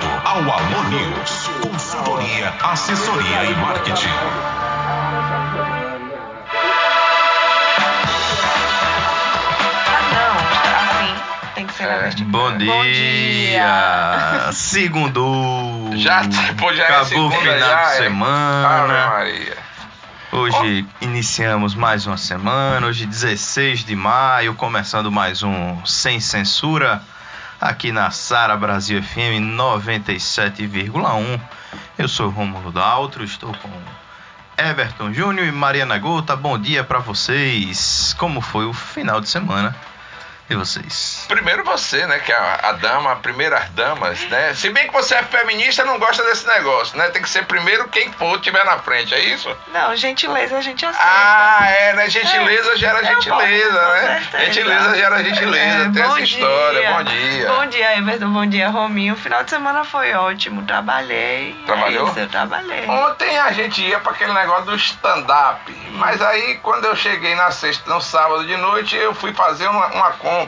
ligado ao Alô News. Consultoria, assessoria e marketing. Tem que ser na É. Bom dia! Bom dia! Segundo! Já, pô, já é Acabou segunda, o final já de é. semana. Maria. Hoje iniciamos mais uma semana, hoje 16 de maio, começando mais um Sem Censura, aqui na Sara Brasil FM 97,1. Eu sou Rômulo Daltro, estou com Everton Júnior e Mariana Gota. Bom dia para vocês. Como foi o final de semana de vocês? Primeiro você, né? Que é a, a dama, a primeiras damas, né? Se bem que você é feminista, não gosta desse negócio, né? Tem que ser primeiro quem for tiver na frente, é isso? Não, gentileza a gente aceita. Ah, é, né? Gentileza É, gera gentileza, posso, com né? certeza. Gentileza gera gentileza, É, tem bom essa dia. história. Bom dia. Bom dia, Everton. Bom dia, Rominho. O final de semana foi ótimo. Trabalhei. Trabalhou? É isso, eu trabalhei. Ontem a gente ia para aquele negócio do stand-up, mas aí quando eu cheguei na sexta, no sábado de noite, eu fui fazer uma, uma compra.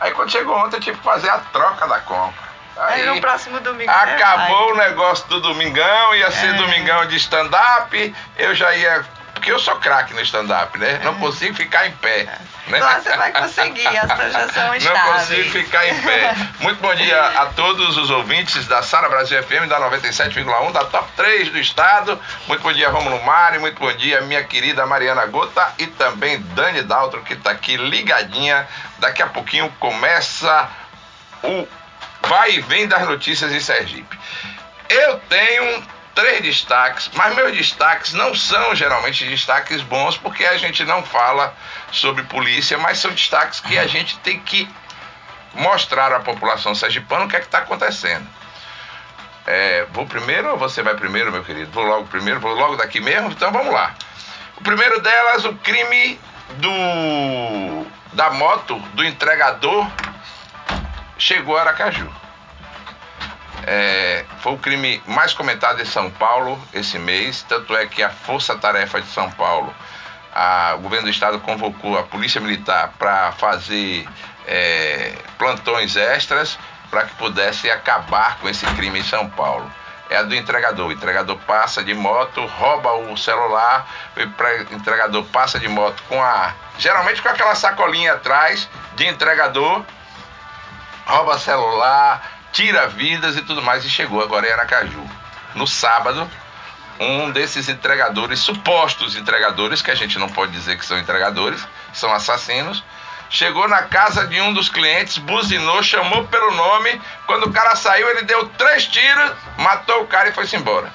Aí quando chegou ontem, eu tive que fazer a troca da compra. Aí no próximo domingo acabou o negócio do domingão, ia ser É. domingão de stand-up, eu já ia. Porque eu sou craque no stand-up, né? Não consigo ficar em pé. Né? Não, você vai conseguir, as projeções Não estáveis. consigo ficar em pé. Muito bom dia a todos os ouvintes da Sara Brasil FM, da 97,1, da Top 3 do estado. Muito bom dia, Romulo Mari. Muito bom dia, minha querida Mariana Gota e também Dani Daltro, que está aqui ligadinha. Daqui a pouquinho começa o vai e vem das notícias em Sergipe. Eu tenho três destaques, mas meus destaques não são geralmente destaques bons, porque a gente não fala sobre polícia, mas são destaques que a gente tem que mostrar à população sergipana o que é que está acontecendo. É, vou primeiro ou você vai primeiro, meu querido? Vou logo primeiro, vou logo daqui mesmo? Então vamos lá. O primeiro delas, o crime do da moto do entregador chegou a Aracaju. É, foi o crime mais comentado em São Paulo esse mês, tanto é que a Força Tarefa de São Paulo, a- o governo do estado convocou a Polícia Militar para fazer é, plantões extras para que pudesse acabar com esse crime em São Paulo. É a do entregador. O entregador passa de moto, rouba o celular, o entregador passa de moto com a. Geralmente com aquela sacolinha atrás de entregador, rouba celular, tira vidas e tudo mais, e chegou agora em Aracaju. No sábado, um desses entregadores, supostos entregadores, que a gente não pode dizer que são entregadores, são assassinos, chegou na casa de um dos clientes, buzinou, chamou pelo nome. Quando o cara saiu, ele deu três tiros, matou o cara e foi-se embora.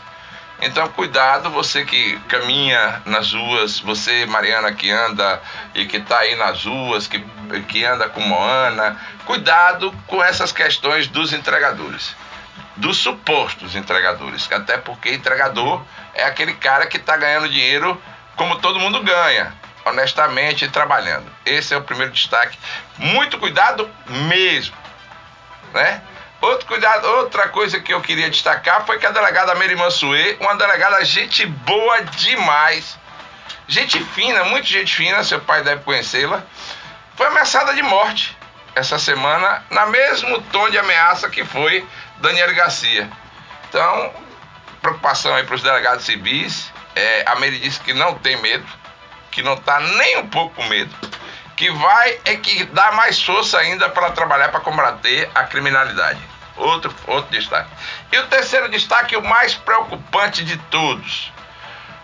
Então, cuidado, você que caminha nas ruas, você, Mariana, que anda e que está aí nas ruas, que, que anda com Moana, cuidado com essas questões dos entregadores, dos supostos entregadores, até porque entregador é aquele cara que está ganhando dinheiro como todo mundo ganha, honestamente trabalhando. Esse é o primeiro destaque. Muito cuidado mesmo, né? Outro cuidado, outra coisa que eu queria destacar foi que a delegada Mary Mansuê, uma delegada gente boa demais, gente fina, muito gente fina, seu pai deve conhecê-la, foi ameaçada de morte essa semana, na mesmo tom de ameaça que foi Daniel Garcia. Então, preocupação aí para os delegados civis. É, a Mary disse que não tem medo, que não está nem um pouco com medo, que vai é que dá mais força ainda para trabalhar para combater a criminalidade. Outro, outro destaque. E o terceiro destaque, o mais preocupante de todos.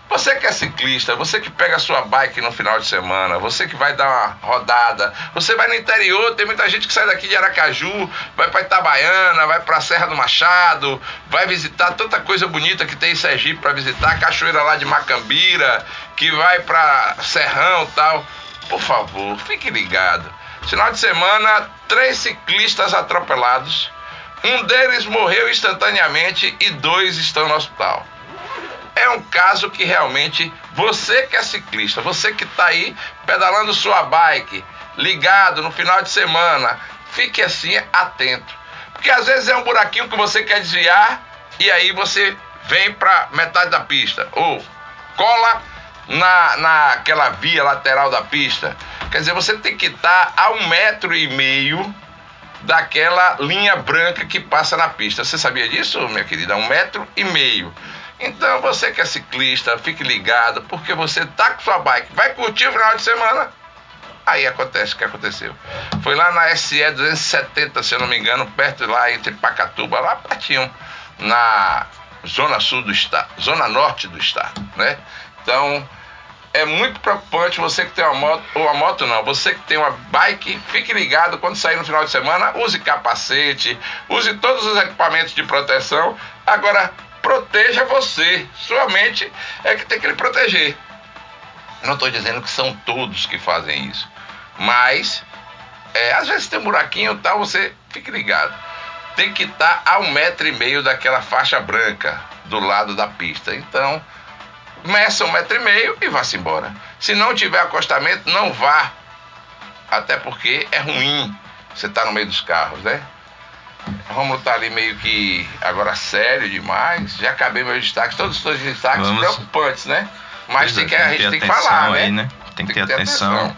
Você que é ciclista, você que pega a sua bike no final de semana, você que vai dar uma rodada, você vai no interior, tem muita gente que sai daqui de Aracaju, vai para Itabaiana, vai para Serra do Machado, vai visitar tanta coisa bonita que tem em Sergipe para visitar, cachoeira lá de Macambira, que vai para Serrão tal. Por favor, fique ligado. Final de semana, três ciclistas atropelados. Um deles morreu instantaneamente e dois estão no hospital é um caso que realmente você que é ciclista, você que está aí pedalando sua bike, ligado no final de semana, fique assim atento. Porque às vezes é um buraquinho que você quer desviar e aí você vem para metade da pista ou cola na, naquela via lateral da pista. Quer dizer, você tem que estar a um metro e meio daquela linha branca que passa na pista. Você sabia disso, minha querida? Um metro e meio. Então você que é ciclista, fique ligado, porque você tá com sua bike, vai curtir o final de semana. Aí acontece o que aconteceu. Foi lá na SE 270, se eu não me engano, perto lá entre Pacatuba, lá pertinho, na zona sul do estado, zona norte do estado, né? Então, é muito preocupante você que tem uma moto, ou uma moto não, você que tem uma bike, fique ligado quando sair no final de semana, use capacete, use todos os equipamentos de proteção. Agora, proteja você. Sua mente é que tem que lhe proteger. Não estou dizendo que são todos que fazem isso, mas é, às vezes tem um buraquinho e tal, você fique ligado. Tem que estar a um metro e meio daquela faixa branca do lado da pista. Então, meça um metro e meio e vá-se embora. Se não tiver acostamento, não vá. Até porque é ruim você estar tá no meio dos carros, né? Romulo tá ali meio que agora sério demais. Já acabei meus destaques, todos os seus destaques Vamos... preocupantes, né? Mas tem é, que, a gente tem que falar, né? aí, né? Tem que ter, ter atenção. atenção.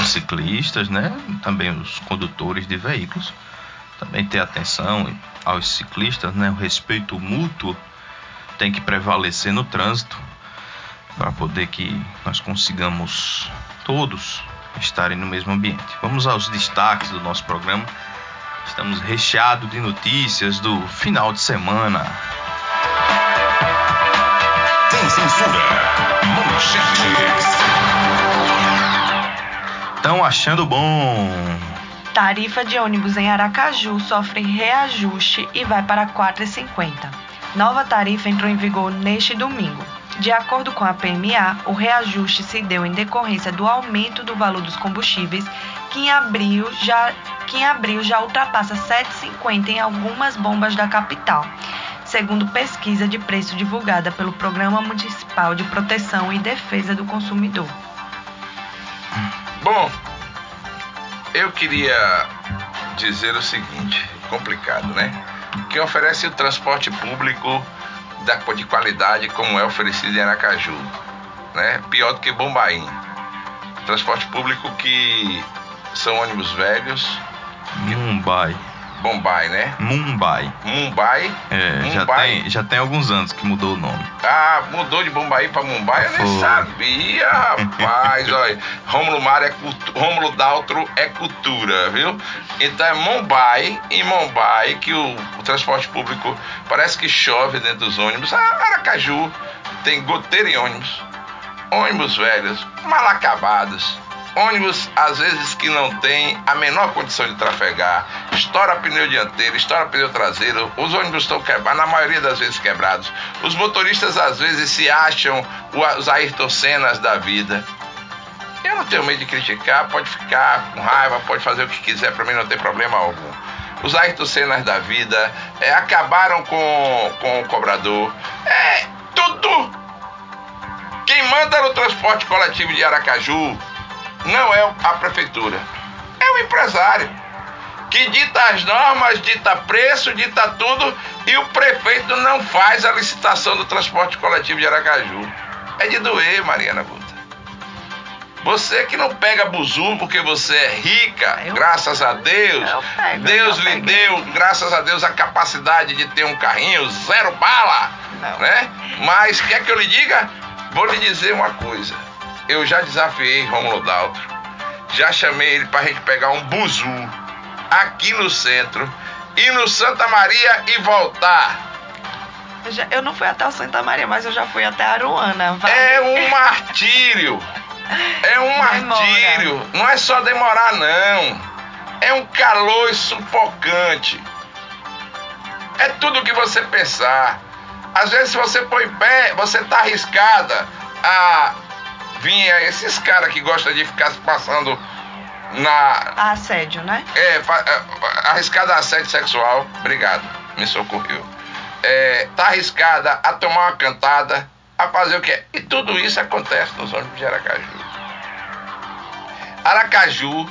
Os ciclistas, né? Também os condutores de veículos. Também ter atenção aos ciclistas, né? O respeito mútuo tem que prevalecer no trânsito para poder que nós consigamos todos estarem no mesmo ambiente. Vamos aos destaques do nosso programa. Estamos recheados de notícias do final de semana. Tem censura. Manchetes. Estão achando bom. Tarifa de ônibus em Aracaju sofre reajuste e vai para R$ 4,50. Nova tarifa entrou em vigor neste domingo. De acordo com a PMA, o reajuste se deu em decorrência do aumento do valor dos combustíveis, que em abril já, que em abril já ultrapassa 7,50 em algumas bombas da capital, segundo pesquisa de preço divulgada pelo Programa Municipal de Proteção e Defesa do Consumidor. Bom, eu queria dizer o seguinte, complicado, né? Quem oferece o transporte público de qualidade como é oferecido em Aracaju. Né? Pior do que Bombaim. Transporte público que são ônibus velhos. Mumbai. Bombay, né? Mumbai. Mumbai? É, Mumbai. Já, tem, já tem alguns anos que mudou o nome. Ah, mudou de Bombay para Mumbai? Eu Foi. nem sabia, rapaz. Olha, Rômulo Mar é Rômulo Daltro é cultura, viu? Então é Mumbai, em Mumbai, que o, o transporte público parece que chove dentro dos ônibus. Ah, Aracaju tem goteira em ônibus. Ônibus velhos, mal acabados ônibus às vezes que não tem a menor condição de trafegar, estoura pneu dianteiro, estoura pneu traseiro, os ônibus estão quebrados, na maioria das vezes quebrados. Os motoristas às vezes se acham os Ayrton Sennas da vida. Eu não tenho medo de criticar, pode ficar com raiva, pode fazer o que quiser, para mim não tem problema algum. Os Ayrton Sennas da vida é, acabaram com, com o cobrador. É tudo. Quem manda no transporte coletivo de Aracaju não é a prefeitura, é o empresário que dita as normas, dita preço, dita tudo e o prefeito não faz a licitação do transporte coletivo de Aracaju. É de doer, Mariana Guta. Você que não pega buzu porque você é rica, eu graças a Deus. Pego, Deus lhe deu, graças a Deus, a capacidade de ter um carrinho zero bala, não. né? Mas quer que eu lhe diga? Vou lhe dizer uma coisa eu já desafiei Romulo Daltro, já chamei ele para a gente pegar um buzu aqui no centro, ir no Santa Maria e voltar. Eu, já, eu não fui até o Santa Maria, mas eu já fui até Aruana. Vale. É um martírio. É um martírio. Não é só demorar, não. É um calor sufocante. É tudo que você pensar. Às vezes, se você põe pé, você tá arriscada a vinha esses caras que gostam de ficar passando na. Assédio, né? É, é arriscada a assédio sexual. Obrigado, me socorreu. É, tá arriscada a tomar uma cantada, a fazer o quê? E tudo isso acontece nos ônibus de Aracaju. Aracaju,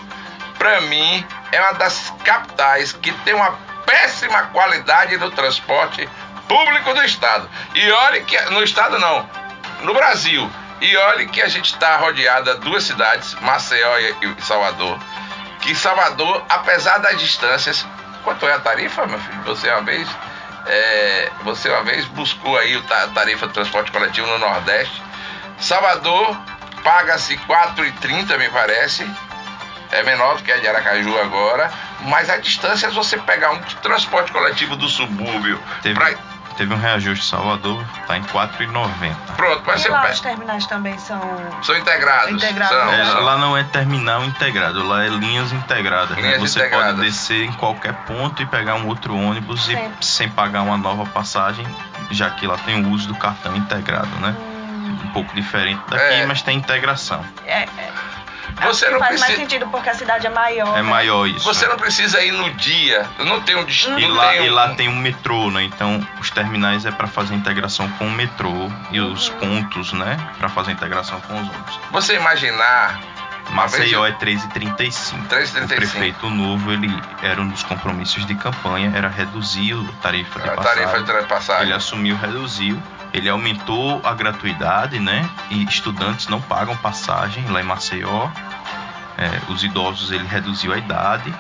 para mim, é uma das capitais que tem uma péssima qualidade do transporte público do estado. E olhe que no estado não, no Brasil. E olhe que a gente está rodeada duas cidades, Maceió e Salvador, que Salvador, apesar das distâncias, quanto é a tarifa, meu filho? Você uma vez, é, você uma vez buscou aí a tarifa de transporte coletivo no Nordeste. Salvador paga-se 4,30, me parece. É menor do que a de Aracaju agora, mas a distância é você pegar um transporte coletivo do subúrbio Teve, pra... teve um reajuste em Salvador, tá em 4,90. Pronto, mas E lá pega- os terminais também são. são integrados. Integrados, são, né? É, são. lá não é terminal integrado, lá é linhas integradas. né? Linhas Você integradas. pode descer em qualquer ponto e pegar um outro ônibus e sem pagar uma nova passagem, já que lá tem o uso do cartão integrado, né? Hum, Um pouco diferente daqui, É. mas tem integração. é, é, Você não faz mais precisa. sentido porque a cidade é maior. É né? maior isso. Você né? não precisa ir no dia. Não tem um destino. E não lá, tem e um- lá tem um metrô, né? Então os terminais é para fazer integração com o metrô e os Uhum. pontos, né? Para fazer integração com os ônibus. Você imaginar. Maceió eu- é 3,35. 3,35. O prefeito novo, ele era um dos compromissos de campanha, era reduzir a tarifa de A passagem. tarifa de passagem. Ele assumiu, reduziu, ele aumentou a gratuidade, né? E estudantes não pagam passagem lá em Maceió. É, os idosos ele reduziu a idade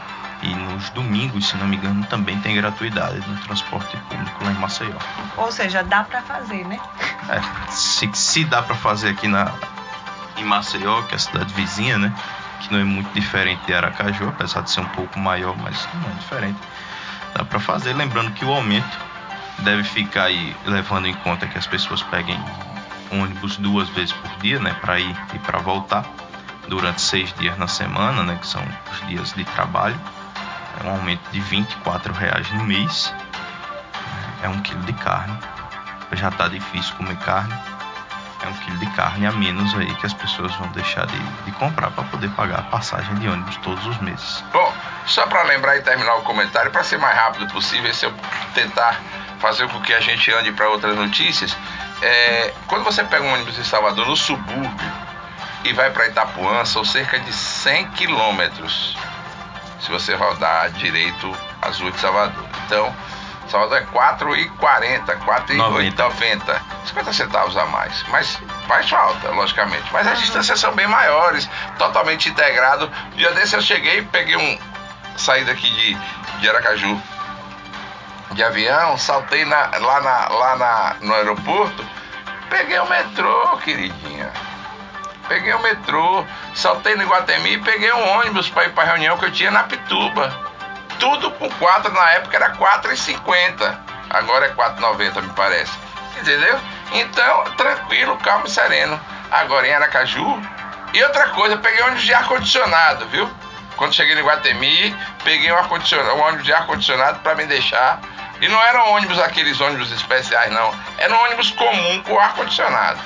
e nos domingos, se não me engano, também tem gratuidade no transporte público lá em Maceió. Ou seja, dá pra fazer, né? É, se, se dá para fazer aqui na em Maceió, que é a cidade vizinha, né? Que não é muito diferente de Aracaju, apesar de ser um pouco maior, mas não é diferente. Dá para fazer, lembrando que o aumento deve ficar aí levando em conta que as pessoas peguem ônibus duas vezes por dia, né? Para ir e para voltar durante seis dias na semana, né? Que são os dias de trabalho. É um aumento de 24 reais no mês. É um quilo de carne. Já tá difícil comer carne é um quilo de carne a menos aí que as pessoas vão deixar de, de comprar para poder pagar a passagem de ônibus todos os meses. Bom, só para lembrar e terminar o comentário, para ser mais rápido possível, se eu tentar fazer com que a gente ande para outras notícias, é, quando você pega um ônibus em Salvador, no subúrbio, e vai para Itapuã, são cerca de 100 quilômetros, se você rodar direito às ruas de Salvador. Então, Salvador é 4,40, 4,90, 50 centavos a mais. Mas faz falta, logicamente. Mas as distâncias são bem maiores, totalmente integrado. Dia desse eu cheguei peguei um. saí daqui de, de Aracaju de avião, saltei na- lá, na, lá na, no aeroporto, peguei o metrô, queridinha. Peguei o metrô, saltei no Iguatemi e peguei um ônibus para ir para a reunião que eu tinha na Pituba. Tudo com 4, na época era 4,50. Agora é 4,90, me parece. Entendeu? Então, tranquilo, calmo e sereno. Agora em Aracaju. E outra coisa, peguei ônibus de ar-condicionado, viu? Quando cheguei no Iguatemi, peguei um, um ônibus de ar-condicionado para me deixar. E não eram ônibus aqueles ônibus especiais, não. Era um ônibus comum com ar-condicionado.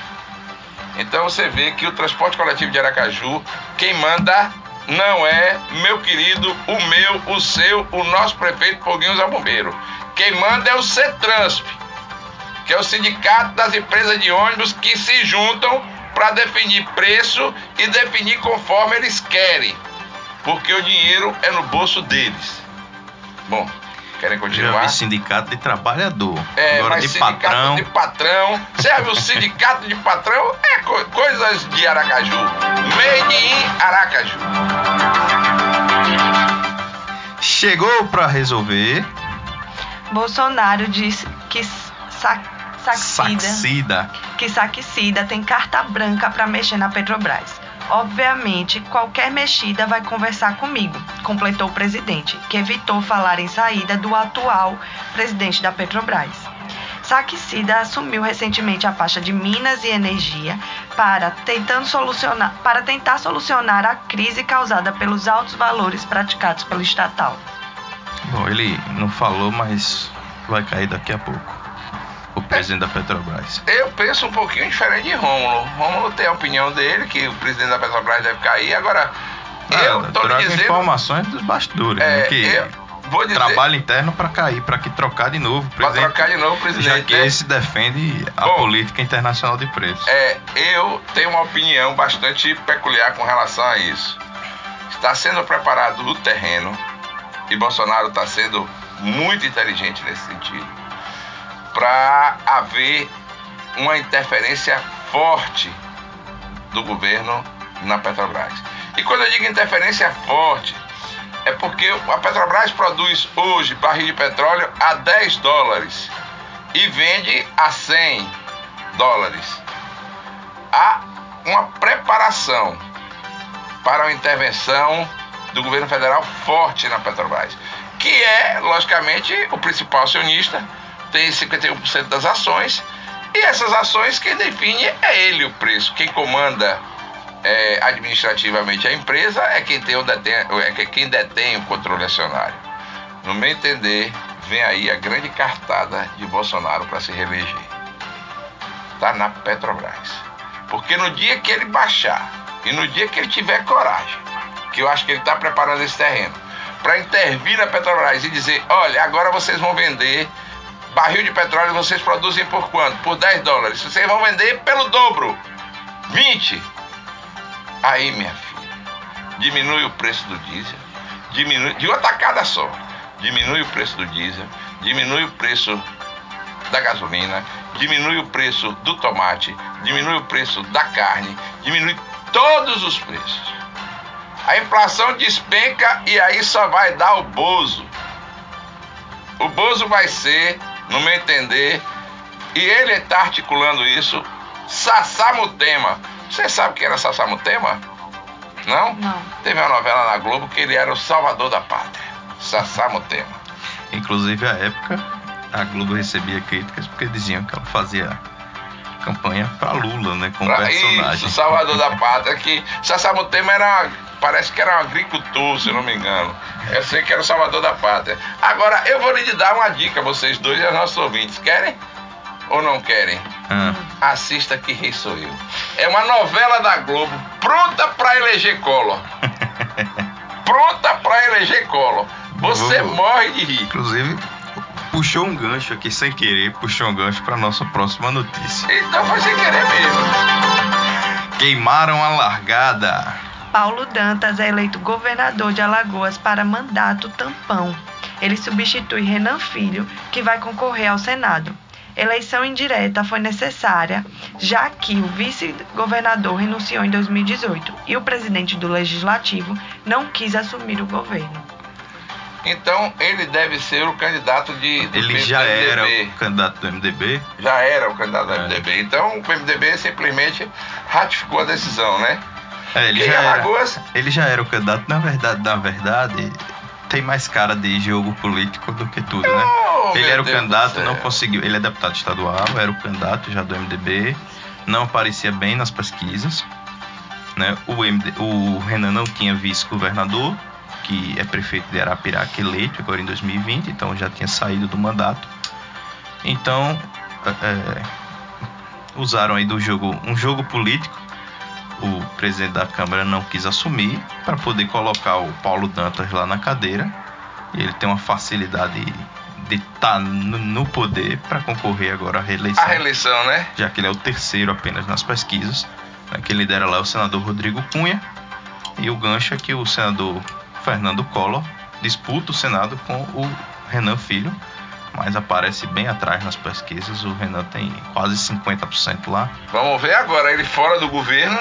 Então você vê que o transporte coletivo de Aracaju, quem manda não é meu querido, o meu, o seu, o nosso prefeito Foguinhos ao Bombeiro. Quem manda é o CETRANSP, que é o sindicato das empresas de ônibus que se juntam para definir preço e definir conforme eles querem, porque o dinheiro é no bolso deles. Bom, querem Já continuar? vi sindicato de trabalhador. É, Agora mas de sindicato patrão. de patrão. Serve o sindicato de patrão? É co- coisas de Aracaju. Made in Aracaju. Chegou para resolver. Bolsonaro diz que sa Saxida, Saxida. que Saxida tem carta branca para mexer na Petrobras. Obviamente, qualquer mexida vai conversar comigo, completou o presidente, que evitou falar em saída do atual presidente da Petrobras. Saxida assumiu recentemente a pasta de Minas e Energia para, tentando solucionar, para tentar solucionar a crise causada pelos altos valores praticados pelo estatal. Bom, ele não falou, mas vai cair daqui a pouco. Presidente da Petrobras. Eu penso um pouquinho diferente de Rômulo. Rômulo tem a opinião dele, que o presidente da Petrobras deve cair. Agora, eu Ah, tô lhe dizendo. informações dos bastidores, É, né? Que eu vou dizer. trabalho interno para cair, para que trocar de novo o presidente. trocar de novo o já presidente. que né? esse defende a Bom, política internacional de preços. É, eu tenho uma opinião bastante peculiar com relação a isso. Está sendo preparado o terreno e Bolsonaro está sendo muito inteligente nesse sentido para haver uma interferência forte do governo na Petrobras. E quando eu digo interferência forte, é porque a Petrobras produz hoje barril de petróleo a 10 dólares e vende a 100 dólares. Há uma preparação para uma intervenção do governo federal forte na Petrobras, que é, logicamente, o principal acionista, tem 51% das ações, e essas ações quem define é ele o preço. Quem comanda é, administrativamente a empresa é quem, tem o detém, é quem detém o controle acionário. No meu entender, vem aí a grande cartada de Bolsonaro para se reeleger. Está na Petrobras. Porque no dia que ele baixar e no dia que ele tiver coragem, que eu acho que ele está preparando esse terreno, para intervir na Petrobras e dizer: olha, agora vocês vão vender barril de petróleo, vocês produzem por quanto? Por 10 dólares. Vocês vão vender pelo dobro 20. Aí, minha filha, diminui o preço do diesel, diminui de uma tacada só. Diminui o preço do diesel, diminui o preço da gasolina, diminui o preço do tomate, diminui o preço da carne, diminui todos os preços. A inflação despenca e aí só vai dar o Bozo. O Bozo vai ser, no meu entender, e ele está articulando isso, Sassamutema. Você sabe quem era Sassamutema? Não? Não. Teve uma novela na Globo que ele era o salvador da pátria. Sassamutema. Inclusive, à época, a Globo recebia críticas porque diziam que ela fazia campanha para Lula, né? Como Pra personagem. Isso, salvador da pátria, que Sassamutema era, parece que era um agricultor, se não me engano. Eu sei que era o salvador da pátria. Agora, eu vou lhe dar uma dica, vocês dois e aos nossos ouvintes. Querem ou não querem? Ah, Assista Que Rei Sou Eu. É uma novela da Globo pronta para eleger Collor. Pronta para eleger Collor. Você morre de rir. inclusive, puxou um gancho aqui sem querer, puxou um gancho para nossa próxima notícia. Então foi sem querer mesmo. Queimaram a largada. Paulo Dantas é eleito governador de Alagoas para mandato tampão. Ele substitui Renan Filho, que vai concorrer ao Senado. Eleição indireta foi necessária, já que o vice-governador renunciou em 2018 e o presidente do Legislativo não quis assumir o governo. Então ele deve ser o candidato de. Ele já PMDB. era o candidato do MDB. Já era o candidato do É. MDB. Então o PMDB simplesmente ratificou a decisão, né? É, ele já era. Alagoas? Ele já era o candidato, na verdade, na verdade, tem mais cara de jogo político do que tudo, né? Oh, ele era o Deus candidato, não conseguiu. Ele é deputado estadual, era o candidato já do MDB, não aparecia bem nas pesquisas. Né? O, MD, o Renan não tinha vice-governador, que é prefeito de Arapiraca eleito agora em 2020, então já tinha saído do mandato. Então, é, usaram aí do jogo um jogo político. O presidente da Câmara não quis assumir para poder colocar o Paulo Dantas lá na cadeira. E ele tem uma facilidade de estar no, no poder para concorrer agora à reeleição, A reeleição, né? já que ele é o terceiro apenas nas pesquisas. Né, quem lidera lá é o senador Rodrigo Cunha. E o gancho é que o senador Fernando Collor disputa o Senado com o Renan Filho, mas aparece bem atrás nas pesquisas. O Renan tem quase 50% lá. Vamos ver agora ele fora do governo,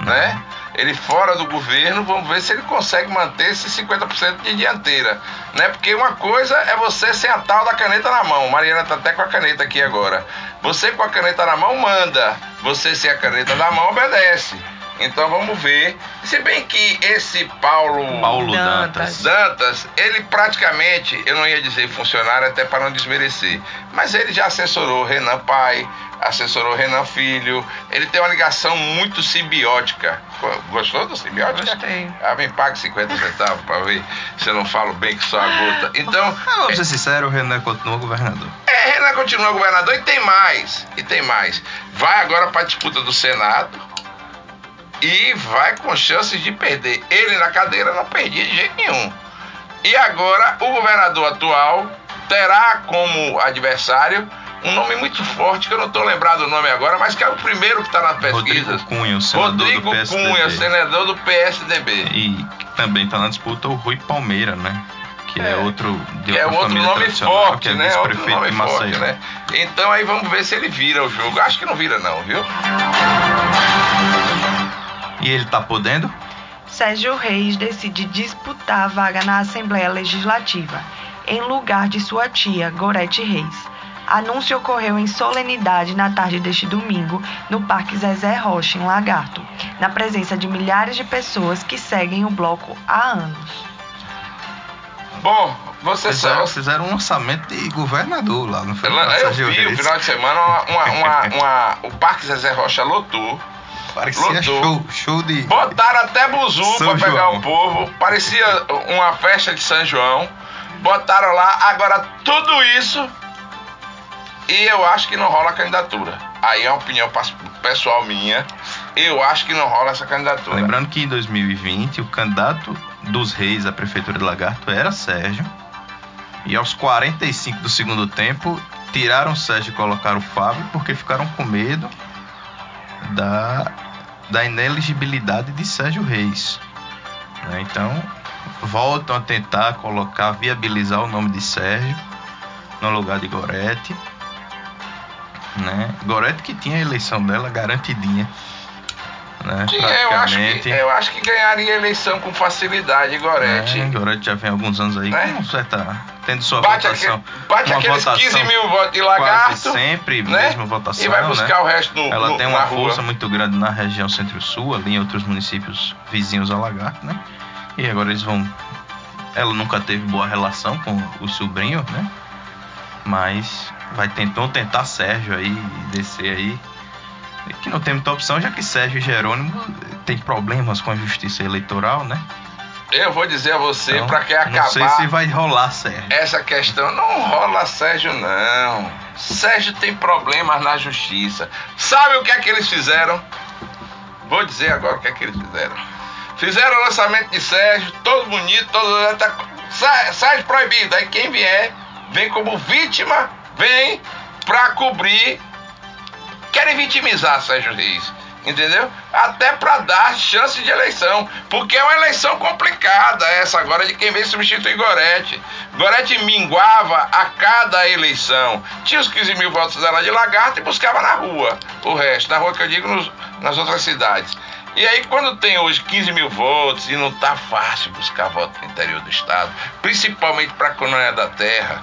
né? Ele fora do governo, vamos ver se ele consegue manter esse 50% de dianteira, né? Porque uma coisa é você sem a tal da caneta na mão. Mariana tá até com a caneta aqui agora. Você com a caneta na mão manda, você sem a caneta na mão obedece. Então vamos ver. Se bem que esse Paulo, Paulo Dantas. Dantas. Ele praticamente, eu não ia dizer funcionário até para não desmerecer, mas ele já assessorou Renan Pai, assessorou Renan Filho, ele tem uma ligação muito simbiótica. Go- Gostou do simbiótica? Gostei. Ah, me pague 50 centavos para ver se eu não falo bem que só a gota. Então, Ah, vamos ser sinceros, o Renan continua governador. é, Renan continua governador e tem mais. E tem mais. Vai agora para a disputa do Senado e vai com chances de perder. Ele na cadeira não perdia de jeito nenhum. E agora o governador atual terá como adversário um nome muito forte, que eu não estou lembrado o nome agora, mas que é o primeiro que está nas pesquisas. Rodrigo Cunha, senador Rodrigo do PSDB. Cunha, senador do PSDB. E também está na disputa o Rui Palmeira, né? Que é, É, outro de Que é outro nome forte, que é né? Outro nome forte, né? Então aí vamos ver se ele vira o jogo. Acho que não vira não, viu? E ele tá podendo? Sérgio Reis decide disputar a vaga na Assembleia Legislativa, em lugar de sua tia, Gorete Reis. Anúncio ocorreu em solenidade na tarde deste domingo, no Parque Zezé Rocha, em Lagarto, na presença de milhares de pessoas que seguem o bloco há anos. Bom, você Fizeram, sabe. fizeram um orçamento de governador lá, não foi? Eu Sérgio vi o final de semana uma, uma- uma- uma- o Parque Zezé Rocha lotou. Parecia lotou. show, show de. Botaram até buzu pra pegar João. o povo. Parecia uma festa de São João. Botaram lá. Agora, tudo isso. E eu acho que não rola a candidatura. Aí é uma opinião pessoal minha. Eu acho que não rola essa candidatura. Lembrando que em 2020 o candidato dos reis à prefeitura de Lagarto era Sérgio. E aos 45 do segundo tempo tiraram o Sérgio e colocaram o Fábio porque ficaram com medo da, da ineligibilidade de Sérgio Reis. né? Então voltam a tentar colocar, viabilizar o nome de Sérgio no lugar de Gorete. Né? Gorete que tinha a eleição dela garantidinha. Né? Eu acho, que, eu acho que ganharia a eleição com facilidade, Gorete. É, Gorete já vem alguns anos aí Né? com certa. Tendo sua Bate, votação. aquele- bate uma aqueles votação 15 mil votos de Quase lagarto. sempre, né? mesma votação. E vai buscar né? o resto no, Ela no- tem uma rua. força muito grande na região centro-sul, ali em outros municípios vizinhos ao Lagarto, né? E agora eles vão. Ela nunca teve boa relação com o sobrinho, né? Mas vai tentar, tentar Sérgio aí, descer aí. Que não tem muita opção, já que Sérgio e Jerônimo tem problemas com a justiça eleitoral, né? Eu vou dizer a você, Então, pra que Não sei acabar se vai rolar, Sérgio. essa questão, não rola Sérgio, não. Sérgio tem problemas na justiça. Sabe o que é que eles fizeram? Vou dizer agora o que é que eles fizeram. Fizeram o lançamento de Sérgio, todo bonito, todo. Tá, Sé- Sérgio proibido. Aí quem vier, vem como vítima, vem pra cobrir. Querem vitimizar Sérgio Reis. Entendeu? Até pra dar chance de eleição. Porque é uma eleição complicada essa agora de quem vem substituir Gorete. Gorete minguava a cada eleição. Tinha os 15 mil votos dela de lagarto e buscava na rua. O resto, na rua que eu digo nos- nas outras cidades. E aí, quando tem hoje 15 mil votos e não tá fácil buscar voto no interior do estado, principalmente para não é da terra,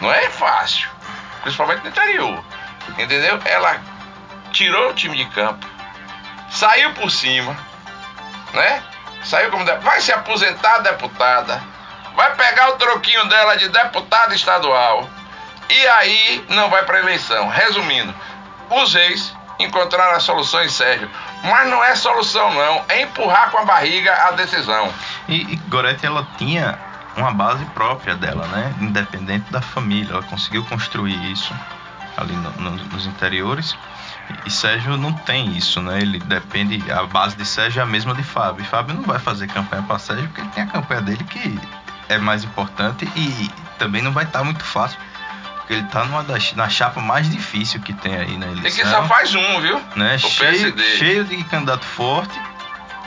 não é fácil, principalmente no interior, entendeu? Ela tirou o time de campo, saiu por cima, né? Saiu como de... vai se aposentar deputada, vai pegar o troquinho dela de deputada estadual e aí não vai para eleição. Resumindo, os reis encontraram a solução em Sérgio, mas não é solução não, é empurrar com a barriga a decisão. E, e Gorete ela tinha uma base própria dela, né? Independente da família. Ela conseguiu construir isso ali no- no- nos interiores. E, Sérgio não tem isso, né? Ele depende. A base de Sérgio é a mesma de Fábio. E Fábio não vai fazer campanha para Sérgio porque ele tem a campanha dele que é mais importante e também não vai estar muito fácil. Porque ele tá numa das, na chapa mais difícil que tem aí na eleição. que só faz um, viu? né? O Cheio, PSD. cheio de candidato forte,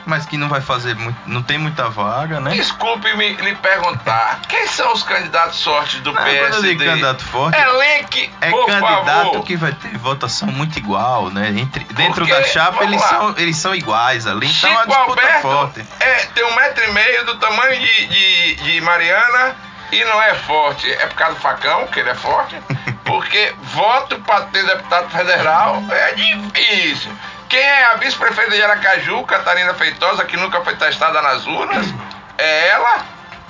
mas que não vai fazer muito, não tem muita vaga, né? Desculpe me lhe perguntar, quem são os candidatos sortes do Não, quando eu PSD? digo candidato forte, Elenque, é candidato favor. que vai ter votação muito igual, né? Entre, dentro Porque, da chapa eles lá. são, eles são iguais ali, então é Chico disputa Alberto forte. é, tem um metro e meio do tamanho de, de, de Mariana e não é forte. É por causa do facão que ele é forte. Porque voto para ter deputado federal é difícil. Quem é a vice-prefeita de Aracaju, Catarina Feitosa, que nunca foi testada nas urnas, é ela.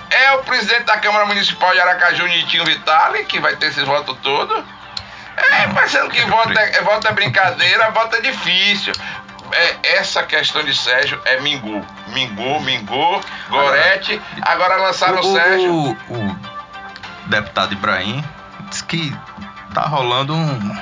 É o presidente da Câmara Municipal de Aracaju, Nitinho Vitali, que vai ter esses votos todos. É, pensando que voto é, voto é brincadeira, voto é difícil. É, essa questão de Sérgio é Mingu. Mingu, Mingu, Gorete. Agora lançaram o, o, Sérgio. o, o deputado Ibrahim disse que tá rolando um,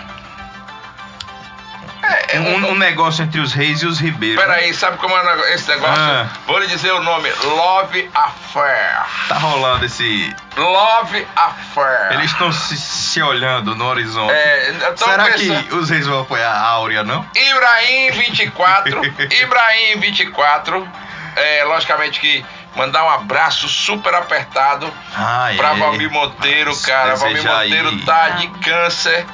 É, é um, um negócio entre os reis e os ribeiros. Peraí, sabe como é esse negócio? Ah. Vou lhe dizer o nome: Love Affair. Tá rolando esse. Love Affair. Eles estão se, se olhando no horizonte. É, Será pensando- que os reis vão apoiar a Áurea, não? Ibrahim 24. Ibrahim 24. É, logicamente que mandar um abraço super apertado Ah, pra é. Valmir Monteiro, cara. Valmir Monteiro tá de câncer.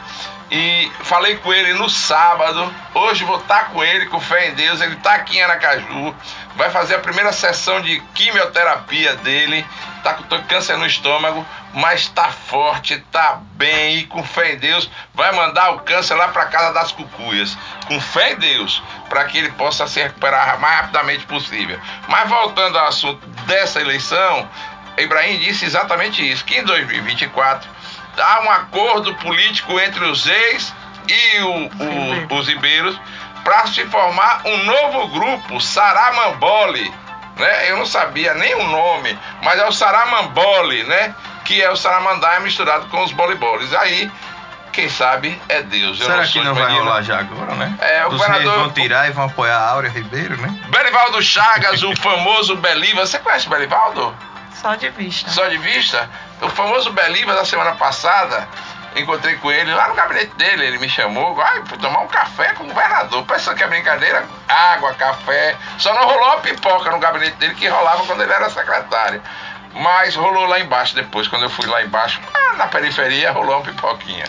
E falei com ele no sábado. Hoje vou estar com ele, com fé em Deus. Ele está aqui em Aracaju. Vai fazer a primeira sessão de quimioterapia dele. Está com câncer no estômago, mas está forte, está bem e com fé em Deus vai mandar o câncer lá para casa das cucuias. Com fé em Deus, para que ele possa se recuperar mais rapidamente possível. Mas voltando ao assunto dessa eleição, Ibrahim disse exatamente isso, que em 2024 há um acordo político entre os ex e o, o, os ibeiros para se formar um novo grupo, Saramambole. Né? Eu não sabia nem o nome, mas é o Saramambole, né? Que é o Saramandai misturado com os boliboles. Aí, quem sabe é Deus. Eu Será não que não vai rolar já agora, né? É, o Os governador vão tirar e vão apoiar a Áurea Ribeiro, né? Belivaldo Chagas, o famoso Beliva. Você conhece o Belivaldo? Só de vista. Só de vista? O famoso Beliva da semana passada, encontrei com ele lá no gabinete dele. Ele me chamou, ai, fui tomar um café com o governador. Pensando que é brincadeira, água, café. Só não rolou a pipoca no gabinete dele que rolava quando ele era secretário. Mas rolou lá embaixo depois, quando eu fui lá embaixo, na periferia, rolou uma pipoquinha.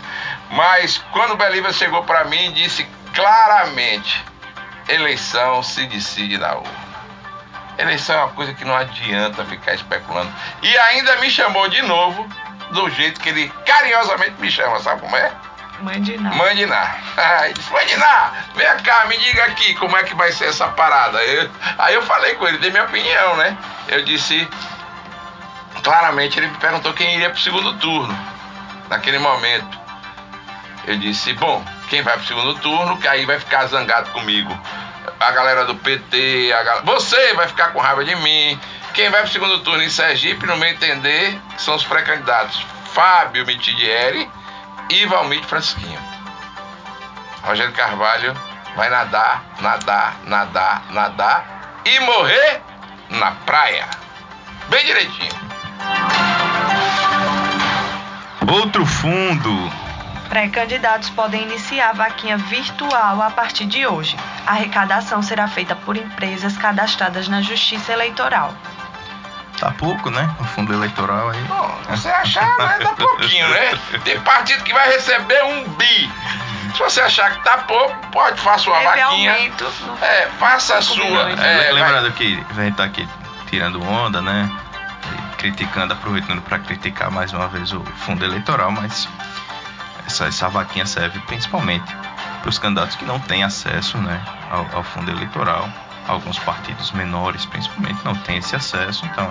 Mas quando o Beliva chegou para mim, disse claramente: eleição se decide na urna. Eleição é uma coisa que não adianta ficar especulando. E ainda me chamou de novo, do jeito que ele carinhosamente me chama, sabe como é? Mandiná. Mandiná. Aí disse, Mandiná, vem cá, me diga aqui como é que vai ser essa parada. Eu, aí eu falei com ele, dei minha opinião, né? Eu disse, claramente ele me perguntou quem iria pro segundo turno, naquele momento. Eu disse, bom, quem vai pro segundo turno, que aí vai ficar zangado comigo a galera do PT, a galera... você vai ficar com raiva de mim. Quem vai para o segundo turno em Sergipe, no meu entender, são os pré-candidatos Fábio Mitidieri e Valmir Francisquinho. Rogério Carvalho vai nadar, nadar, nadar, nadar e morrer na praia. Bem direitinho. Outro fundo Pré-candidatos podem iniciar a vaquinha virtual a partir de hoje. A arrecadação será feita por empresas cadastradas na Justiça Eleitoral. Tá pouco, né? O fundo eleitoral aí. Bom, você achar, né? Tá pouquinho, né? Tem partido que vai receber um bi. Se você achar que tá pouco, pode faça uma Teve vaquinha. Aumento é, faça a sua. É, Lembrando vai... que a gente tá aqui tirando onda, né? Criticando, aproveitando para criticar mais uma vez o fundo eleitoral, mas essa, vaquinha serve principalmente para os candidatos que não têm acesso né, ao, ao, fundo eleitoral. Alguns partidos menores, principalmente, não têm esse acesso, então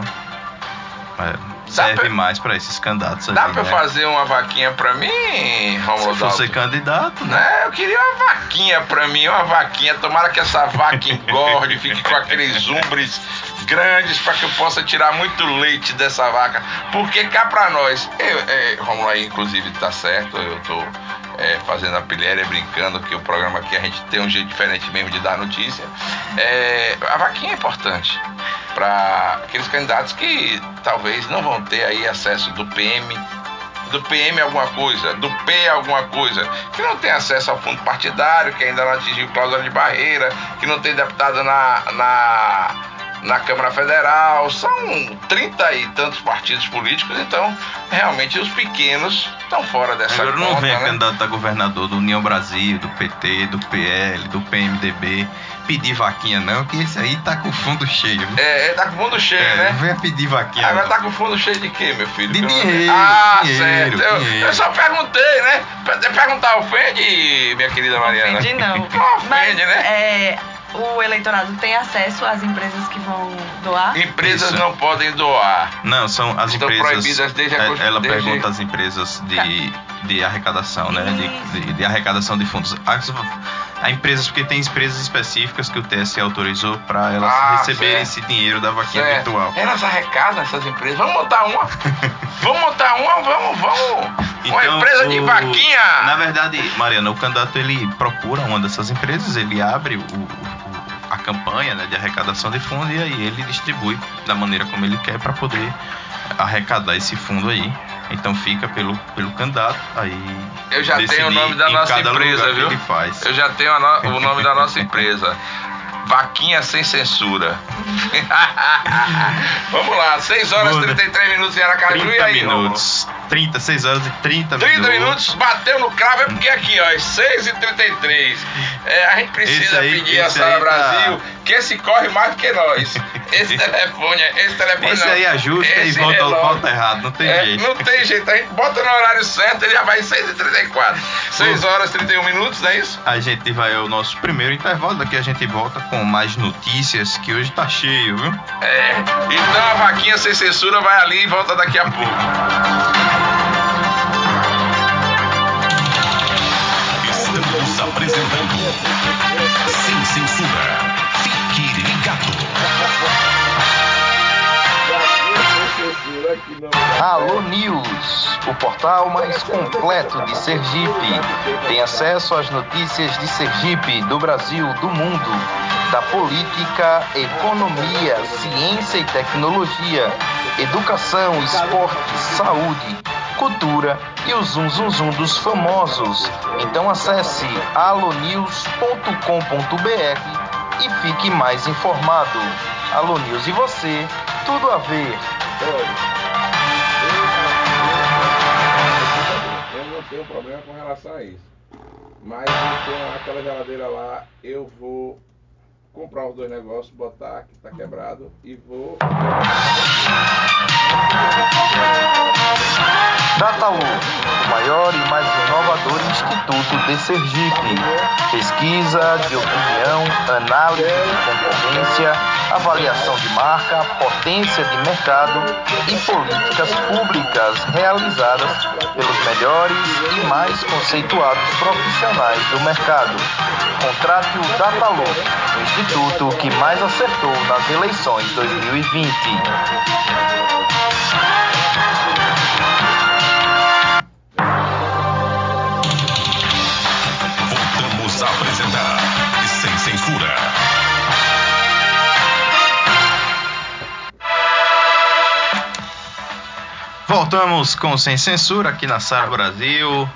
é, serve pra, mais para esses candidatos. Dá para né? fazer uma vaquinha para mim, Romulo Se fosse candidato, né? né? Eu queria uma vaquinha para mim, uma vaquinha. Tomara que essa vaca engorde, fique com aqueles umbres grandes para que eu possa tirar muito leite dessa vaca. Porque cá para nós, eu, é, Romulo aí inclusive tá certo, eu tô é, fazendo a pilhéria, brincando, que o programa aqui a gente tem um jeito diferente mesmo de dar notícia. É, a vaquinha é importante para aqueles candidatos que talvez não vão ter aí acesso do PM do PM alguma coisa, do P alguma coisa, que não tem acesso ao fundo partidário, que ainda não atingiu cláusula de barreira, que não tem deputado na, na na Câmara Federal, são 30 e tantos partidos políticos, então realmente os pequenos estão fora dessa Agora conta, não vem né? candidato a governador do União Brasil, do PT, do PL, do PMDB pedir vaquinha não, que esse aí tá com o fundo cheio. É, tá com o fundo cheio, é, né? Não venha pedir vaquinha. Agora não. tá com o fundo cheio de quê, meu filho? De dinheiro. Ah, dinheiro, certo. Dinheiro. Eu, eu, só perguntei, né? Perguntar ofende, minha querida Mariana? Ofende não. Não ofende, Mas, né? É, o eleitorado tem acesso às empresas que vão doar? Empresas Isso. não podem doar. Não, são as Estão empresas. proibidas desde a é, Ela desde... pergunta às empresas de, de arrecadação, né? De, de, de, arrecadação de fundos. As, a empresas, porque tem empresas específicas que o TSE autorizou para elas Ah, receberem certo. esse dinheiro da vaquinha Certo. virtual. Elas arrecadam essas empresas. Vamos montar uma. vamos montar uma, vamos, vamos. uma Então, empresa de o- vaquinha. Na verdade, Mariana, o candidato ele procura uma dessas empresas, ele abre o- o- a campanha né, de arrecadação de fundo e aí ele distribui da maneira como ele quer para poder arrecadar esse fundo aí. Então fica pelo, pelo candidato aí. Eu já tenho o nome da nossa empresa, viu? Eu já tenho no- o nome da nossa empresa. Vaquinha sem censura. Vamos lá, 6 horas e Muda. 33 minutos em Aracaju 30 e aí, minutos. 30, 6 horas e 30, 30 minutos, bateu no cravo, é porque aqui, ó, é 6 e 33 é, A gente precisa aí- pedir a Sara aí tá- Brasil que esse corre mais do que nós. Esse telefone, esse telefone Esse não. aí ajusta e Esse volta, relógio. volta errado, não tem É, jeito. não tem jeito, a gente bota no horário certo, ele já vai 6 e 34 6 horas e 31 minutos, não é isso? A gente vai ao nosso primeiro intervalo, daqui a gente volta com mais notícias, que hoje tá cheio, viu? É, então a vaquinha sem censura vai ali e volta daqui a pouco. Alô News, o portal mais completo de Sergipe. Tem acesso às notícias de Sergipe, do Brasil, do mundo, da política, economia, ciência e tecnologia, educação, esporte, saúde, cultura e o zum zum zum dos famosos. Então acesse alonews.com.br e fique mais informado. Alô News e você, tudo a ver. Tenho problema com relação a isso. Mas então aquela geladeira lá, eu vou comprar os dois negócios, botar que tá quebrado e vou. Datalu, o maior e mais inovador instituto de Sergipe. Pesquisa de opinião, análise de concorrência, avaliação de marca, potência de mercado e políticas públicas realizadas pelos melhores e mais conceituados profissionais do mercado. Contrate o Datalu, o instituto que mais acertou nas eleições 2020. Voltamos com Sem Censura aqui na Sara Brasil.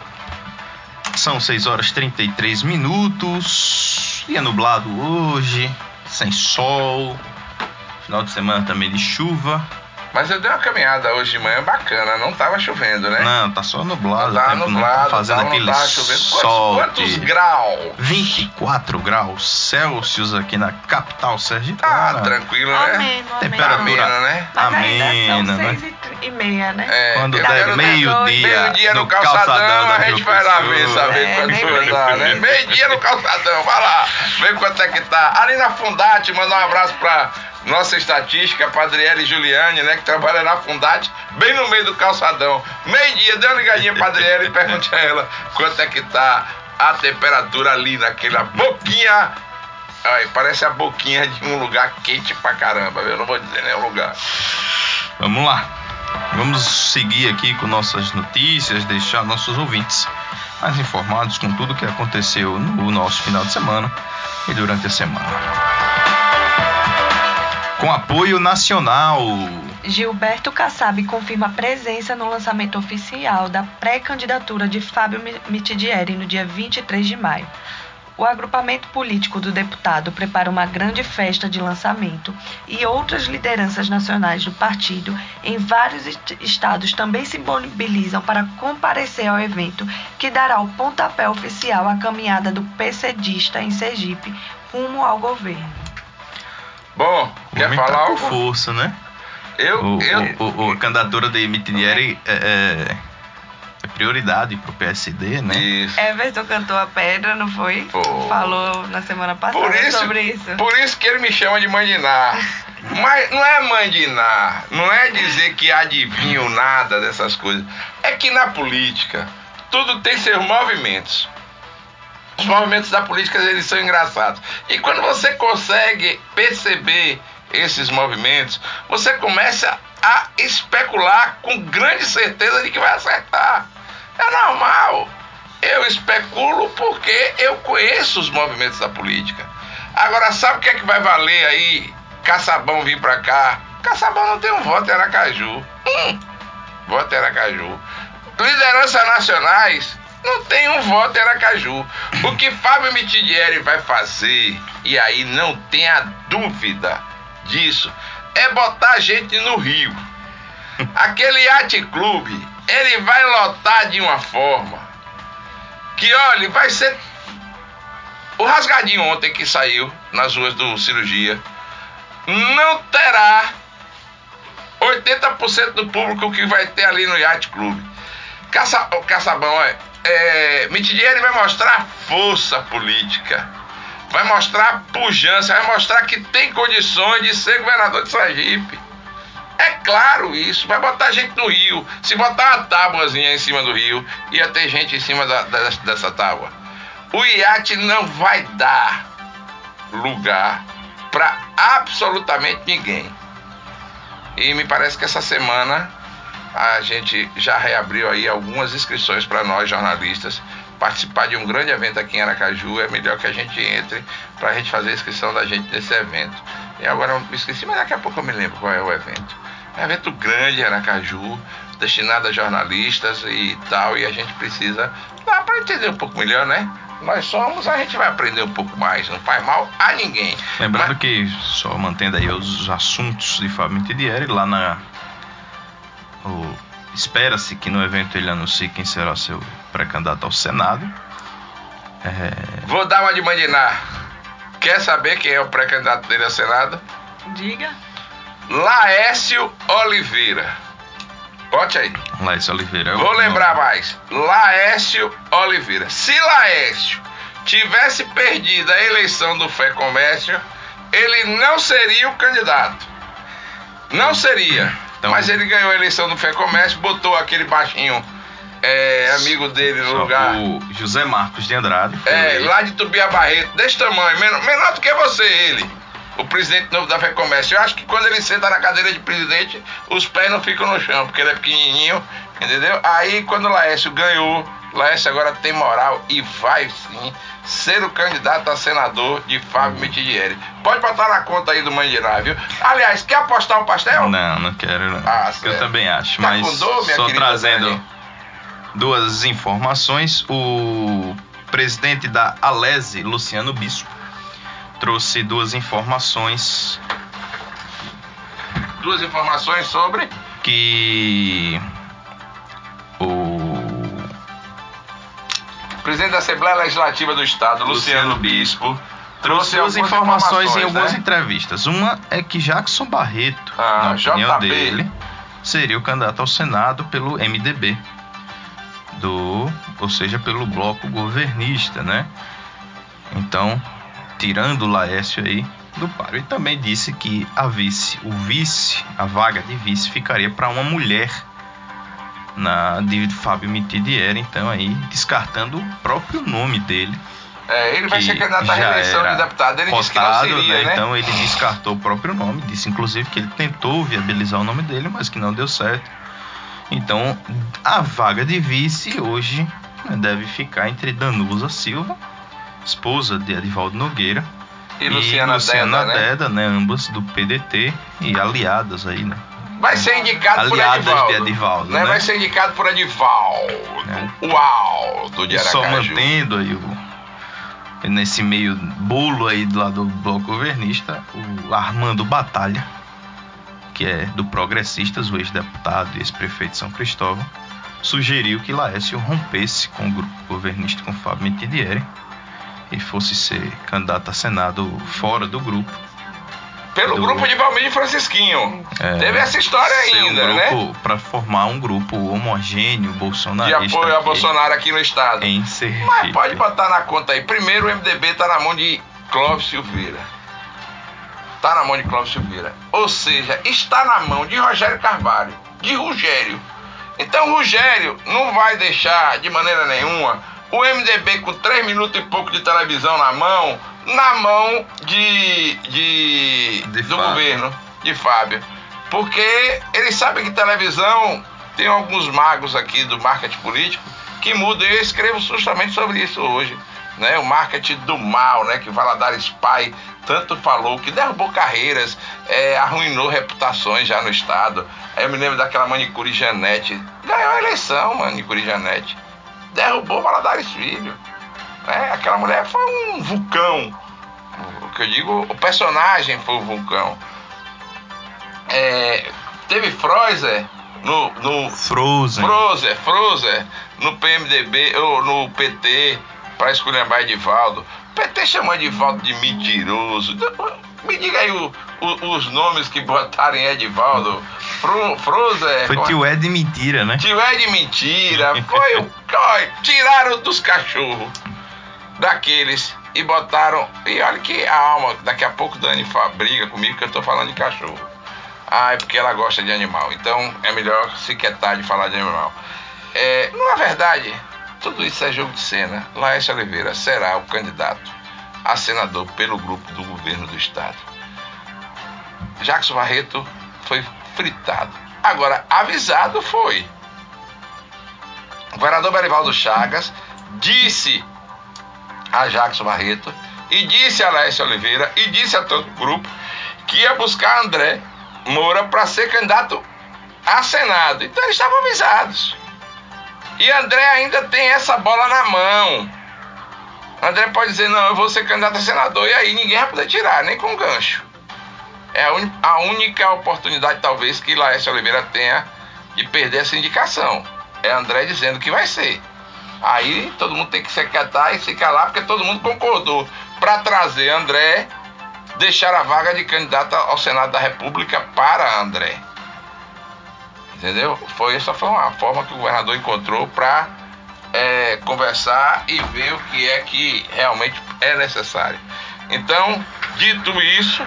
São 6 horas e 33 minutos. Dia nublado hoje, sem sol. Final de semana também de chuva. Mas eu dei uma caminhada hoje de manhã bacana, não tava chovendo, né? Não, tá só nublado. Não o tava tempo nublado, não tá fazendo tava, não aquele tava chovendo. sol. Quantos, quantos graus? 24 graus Celsius aqui na capital Ah, sergipana. tranquilo, né? Ameno, Temperatura ameno. Ameno, né? Amena, são né? seis e meia, né? É, Quando der meio-dia Meio-dia no, no calçadão, calçadão a gente vai lá ver, saber É, quanto brinca. dar, né? Meio-dia no calçadão, vai lá, ver quanto é que tá. Ali na Fundate, mandar um abraço pra nossa estatística, pra Adriele Giuliani, né, que trabalha na Fundate, bem no meio do calçadão. Meio-dia, dê uma ligadinha pra Adriele e pergunte a ela quanto é que tá a temperatura ali naquela boquinha. Ai, parece a boquinha de um lugar quente pra caramba, eu não vou dizer o lugar. Vamos lá. Vamos seguir aqui com nossas notícias, deixar nossos ouvintes mais informados com tudo que aconteceu no nosso final de semana e durante a semana. Com apoio nacional. Gilberto Kassab confirma presença no lançamento oficial da pré-candidatura de Fábio Mi- Mitidieri no dia 23 de maio. O agrupamento político do deputado prepara uma grande festa de lançamento e outras lideranças nacionais do partido em vários est- estados também se mobilizam para comparecer ao evento que dará o pontapé oficial à caminhada do PCdista em Sergipe rumo ao governo. Bom, O quer tá falar com algo? força, né? Eu, O, eu, o- o- a candidatura de Mitidieri é, é, é prioridade pro PSD, né? Isso. Everton cantou a pedra, não foi? Pô. Falou na semana passada Por isso, sobre isso. por isso que ele me chama de mandinar. Mas não é mandinar, não é dizer que adivinho nada dessas coisas. É que na política tudo tem seus movimentos. Os movimentos da política eles são engraçados. E quando você consegue perceber esses movimentos, você começa a especular com grande certeza de que vai acertar. É normal. Eu especulo porque eu conheço os movimentos da política. Agora, sabe o que é que vai valer aí? Caçabão vir pra cá. Caçabão não tem um voto em Aracaju. Hum, voto em Aracaju. Lideranças nacionais não tem um voto em Aracaju. O que Fábio Mitidieri vai fazer, e aí não tenha dúvida disso, é botar gente no Rio. Aquele Yacht Clube, ele vai lotar de uma forma que, olha, vai ser. O rasgadinho ontem que saiu nas ruas do cirurgia não terá 80% do público que vai ter ali no Yacht Clube. Caça, Caçabão é, é vai mostrar força política, vai mostrar pujança, vai mostrar que tem condições de ser governador de Sergipe. É claro isso, vai botar gente no rio. Se botar uma tábuazinha em cima do rio, ia ter gente em cima da, da, dessa tábua. O iate não vai dar lugar para absolutamente ninguém. E me parece que essa semana a gente já reabriu aí algumas inscrições para nós jornalistas participar de um grande evento aqui em Aracaju. É melhor que a gente entre para a gente fazer a inscrição da gente nesse evento. E agora eu me esqueci, mas daqui a pouco eu me lembro qual é o evento. É um evento grande em Aracaju, destinado a jornalistas e tal, e a gente precisa dar para entender um pouco melhor, né? Nós somos, a gente vai aprender um pouco mais, não faz mal a ninguém. Lembrando Mas... que, só mantendo aí os assuntos de Fábio Mitidieri, lá na. Espera-se que no evento ele anuncie quem será seu pré-candidato ao Senado. É... Vou dar uma de mandinar. Quer saber quem é o pré-candidato dele ao Senado? Diga. Laécio Oliveira. Bote aí. Laécio Oliveira. É Vou lembrar mais. Laécio Oliveira. Se Laécio tivesse perdido a eleição do Fé Comércio, ele não seria o candidato. Não seria. Então, Mas ele ganhou a eleição do Fé Comércio, botou aquele baixinho é, amigo dele no lugar. O José Marcos de Andrade. É, lá de Tubia Barreto, desse tamanho, menor, menor do que você, ele o presidente novo da FEComércio. Eu acho que quando ele senta na cadeira de presidente, os pés não ficam no chão, porque ele é pequenininho, entendeu? Aí quando o Laércio ganhou, Laércio agora tem moral e vai sim ser o candidato a senador de Fábio uhum. Mitidieri. Pode botar na conta aí do Mandirá, viu? Aliás, quer apostar o pastel? Não, não quero não. Ah, Eu também acho, tá mas dor, só trazendo Dani? duas informações. O presidente da Alese, Luciano Bispo, trouxe duas informações. Duas informações sobre? Que o presidente da Assembleia Legislativa do Estado, Luciano, Luciano Bispo, trouxe duas informações, informações, em algumas né? entrevistas. Uma é que Jackson Barreto, ah, na opinião JB. dele, seria o candidato ao Senado pelo MDB, do, ou seja, pelo bloco governista, né? Então, tirando o Laércio aí do páreo. E também disse que a vice, o vice, a vaga de vice ficaria para uma mulher na de Fábio Mitidieri, então aí descartando o próprio nome dele. É, ele vai ser candidato à reeleição de deputado. Ele cotado, disse que não seria, né? né? Então ele descartou o próprio nome, disse inclusive que ele tentou viabilizar o nome dele, mas que não deu certo. Então a vaga de vice hoje né, deve ficar entre Danusa Silva esposa de Edivaldo Nogueira, e, e Luciana, Luciana Deda, Deda né? né? Ambas do PDT e aliadas aí, né? Vai ser indicado Aliadas por Edivaldo. de Edivaldo, né? né? Vai ser indicado por Edivaldo. É. Uau, do de Aracaju. Só mantendo aí o nesse meio bolo aí do lado do bloco governista, o Armando Batalha, que é do Progressistas, o ex-deputado e ex-prefeito de São Cristóvão, sugeriu que Laércio rompesse com o grupo governista com Fábio Mitidieri e fosse ser candidato a Senado fora do grupo. Pelo do... grupo de Valmir Francisquinho. É, Teve essa história ainda, um grupo, né? Para formar um grupo homogêneo bolsonarista. De apoio a Bolsonaro aqui no estado. Em Sergipe. Mas pode botar na conta aí. Primeiro, o MDB tá na mão de Clóvis Silveira. Tá na mão de Clóvis Silveira. Ou seja, está na mão de Rogério Carvalho, de Rogério. Então, Rogério não vai deixar de maneira nenhuma o MDB com 3 minutos e pouco de televisão na mão, na mão de, de, de do Fábio. governo, de Fábio. Porque eles sabem que televisão tem alguns magos aqui do marketing político que mudam. Eu escrevo justamente sobre isso hoje. Né? O marketing do mal, né? que dar Spy tanto falou, que derrubou carreiras, é, arruinou reputações já no Estado. Aí eu me lembro daquela manicure Janete. Ganhou a eleição, manicure Janete derrubou Valadares Filho. Né? Aquela mulher foi um vulcão. O que eu digo, o personagem foi o vulcão. É, teve Freuser no, no Frozen. Frozer, Frozer, no PMDB ou no PT para esculhambar Edivaldo. O PT chamou Edivaldo de mentiroso. Me diga aí o- o- os nomes que botaram em Edivaldo. Fro, Frozer. Foi é? tio Ed mentira, né? Tio de mentira. Foi o. Tiraram dos cachorros daqueles e botaram. E olha que alma, daqui a pouco Dani briga comigo que eu tô falando de cachorro. Ah, é porque ela gosta de animal. Então é melhor se quietar de falar de animal. É, não é verdade, tudo isso é jogo de cena. Laércio Oliveira será o candidato a senador pelo grupo do governo do estado. Jackson Barreto foi fritado. Agora, avisado foi. O governador Berivaldo Chagas disse a Jackson Barreto e disse a Laércio Oliveira e disse a todo o grupo que ia buscar André Moura para ser candidato a Senado. Então eles estavam avisados. E André ainda tem essa bola na mão. André pode dizer, não, eu vou ser candidato a senador. E aí ninguém vai poder tirar, nem com gancho. É a, uni- a única oportunidade, talvez, que Laércio Oliveira tenha de perder essa indicação. É André dizendo que vai ser. Aí todo mundo tem que se acatar e se calar, porque todo mundo concordou para trazer André, deixar a vaga de candidato ao Senado da República para André. Entendeu? Foi, essa foi uma forma que o governador encontrou para conversar e ver o que é que realmente é necessário. Então, dito isso,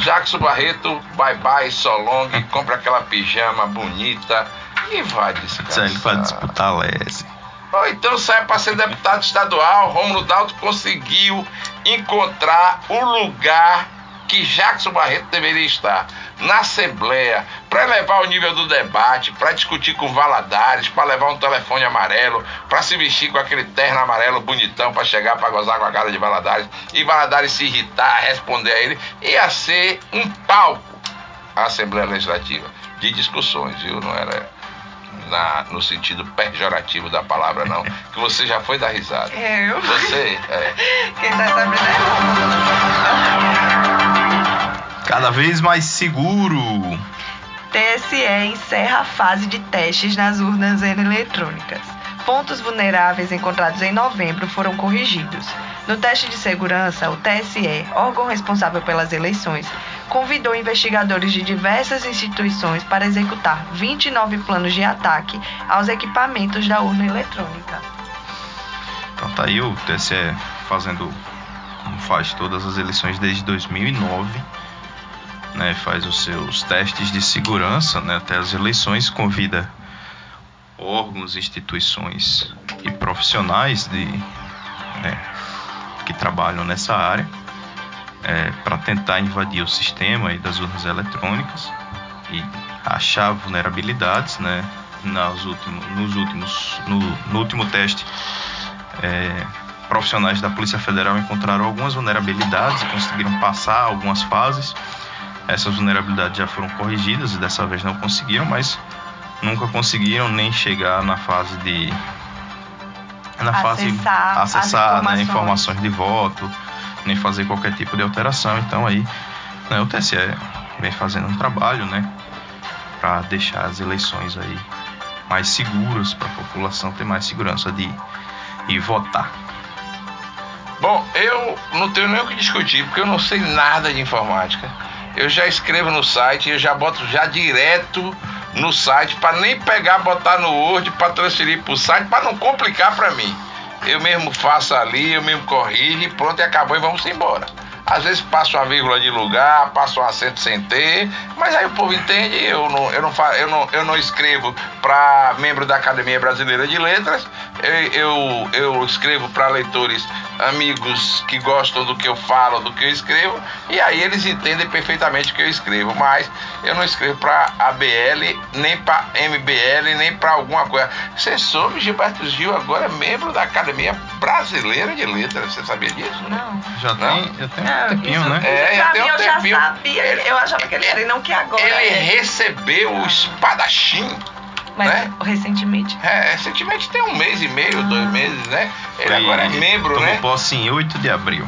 Jackson Barreto, bye bye, so long, compra aquela pijama bonita e vai descansar. Ele vai disputar a Lese. Ou então sai para ser deputado estadual. Romulo Dalto conseguiu encontrar o lugar que Jackson Barreto deveria estar na Assembleia para elevar o nível do debate, para discutir com Valadares, para levar um telefone amarelo, para se vestir com aquele terno amarelo bonitão para chegar para gozar com a cara de Valadares e Valadares se irritar, responder a ele, ia ser um palco a Assembleia Legislativa de discussões, viu? Não era na- no sentido pejorativo da palavra, não. Que você já foi dar risada. Eu? Você, é. Quem tá sabendo é Cada vez mais seguro. TSE encerra a fase de testes nas urnas eletrônicas. Pontos vulneráveis encontrados em novembro foram corrigidos. No teste de segurança, o TSE, órgão responsável pelas eleições, convidou investigadores de diversas instituições para executar 29 planos de ataque aos equipamentos da urna eletrônica. Então tá aí o TSE fazendo como faz todas as eleições desde 2009, né, faz os seus testes de segurança né, até as eleições, convida órgãos, instituições e profissionais de, né, que trabalham nessa área para tentar invadir o sistema das urnas eletrônicas e achar vulnerabilidades, né, nas últimos, nos últimos, no, no último teste é, profissionais da Polícia Federal encontraram algumas vulnerabilidades e conseguiram passar algumas fases. Essas vulnerabilidades já foram corrigidas e dessa vez não conseguiram, mas nunca conseguiram nem chegar na fase de na fase Acessar as acessar né, informações. informações de voto, nem fazer qualquer tipo de alteração. Então aí né, o TSE vem fazendo um trabalho, né, para deixar as eleições aí mais seguras para a população ter mais segurança de ir votar. Bom, eu não tenho nem o que discutir, porque eu não sei nada de informática. Eu já escrevo no site, eu já boto já direto no site, para nem pegar, botar no Word, para transferir para o site, para não complicar para mim. Eu mesmo faço ali, eu mesmo corrijo e pronto, e acabou e vamos embora. Às vezes passo uma vírgula de lugar, passo um acento sem ter, mas aí o povo entende, eu não, eu não, eu não, eu não escrevo para membro da Academia Brasileira de Letras, eu, eu, eu escrevo para leitores amigos que gostam do que eu falo, do que eu escrevo, e aí eles entendem perfeitamente o que eu escrevo, mas eu não escrevo para ABL, nem para MBL, nem para alguma coisa. Você soube, Gilberto Gil agora é membro da Academia Brasileira de Letras, você sabia disso? Não. Já Não? tem, já tem É, um tempinho, isso- né? É, já tem mim um eu já tempinho. sabia, eu achava que ele era, e não que agora Ele é. recebeu o espadachim Mas né? recentemente. É, recentemente tem um mês e meio, dois meses, né? Ele Foi- agora é membro, tomou né? posse em 8 de abril.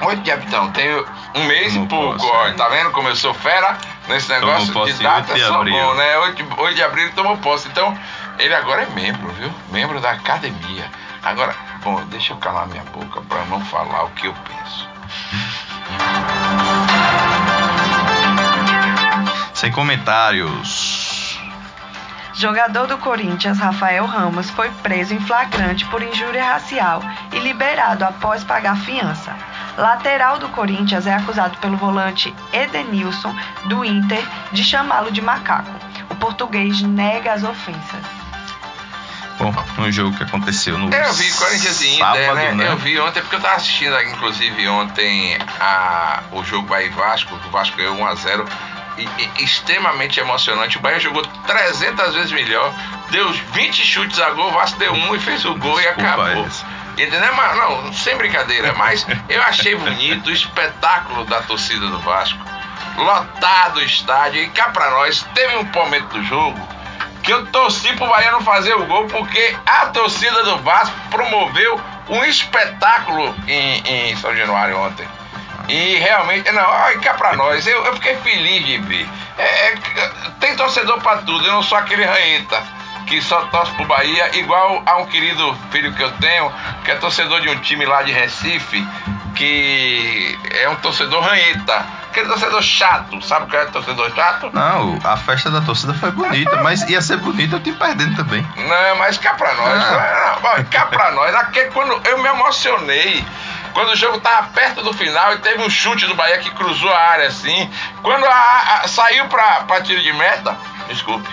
Oito de então, tem um mês Tomou e pouco, posse. ó. Tá vendo como eu sou fera nesse negócio posse de data? 8 de sou abril. bom, né? 8, de- 8 de abril ele tomou posse. Então, ele agora é membro, viu? Membro da academia. Agora, bom, deixa eu calar minha boca pra não falar o que eu penso. Sem comentários. Jogador do Corinthians, Rafael Ramos, foi preso em flagrante por injúria racial e liberado após pagar fiança. Lateral do Corinthians é acusado pelo volante Edenilson, do Inter, de chamá-lo de macaco. O português nega as ofensas. Bom, um jogo que aconteceu no Eu vi Corinthians e sábado, Inter, né? né? Eu vi ontem, porque eu tava assistindo, inclusive, ontem a, o jogo e Vasco. O Vasco ganhou 1x0. Extremamente emocionante. O Bahia jogou 300 vezes melhor. Deu 20 chutes a gol. O Vasco deu um e fez o gol Desculpa, e acabou. Entendeu? Mas, não, sem brincadeira. Mas eu achei bonito o espetáculo da torcida do Vasco. Lotado o estádio. E cá pra nós, teve um momento do jogo que eu torci pro Bahia não fazer o gol porque a torcida do Vasco promoveu um espetáculo em, em São Januário ontem. E realmente, não, olha cá pra nós, eu, eu fiquei feliz de ver. É, é, tem torcedor pra tudo, eu não sou aquele ranheta que só torce pro Bahia, igual a um querido filho que eu tenho, que é torcedor de um time lá de Recife, que é um torcedor ranheta, aquele torcedor chato, sabe o que é torcedor chato? Não, a festa da torcida foi bonita, mas ia ser bonita eu te perdendo também. Não, mas cá pra nós. Ah. Cá pra nós. Aquele, quando eu me emocionei. Quando o jogo tava perto do final e teve um chute do Bahia que cruzou a área assim. Quando a, a- saiu pra, pra tiro de meta, desculpe.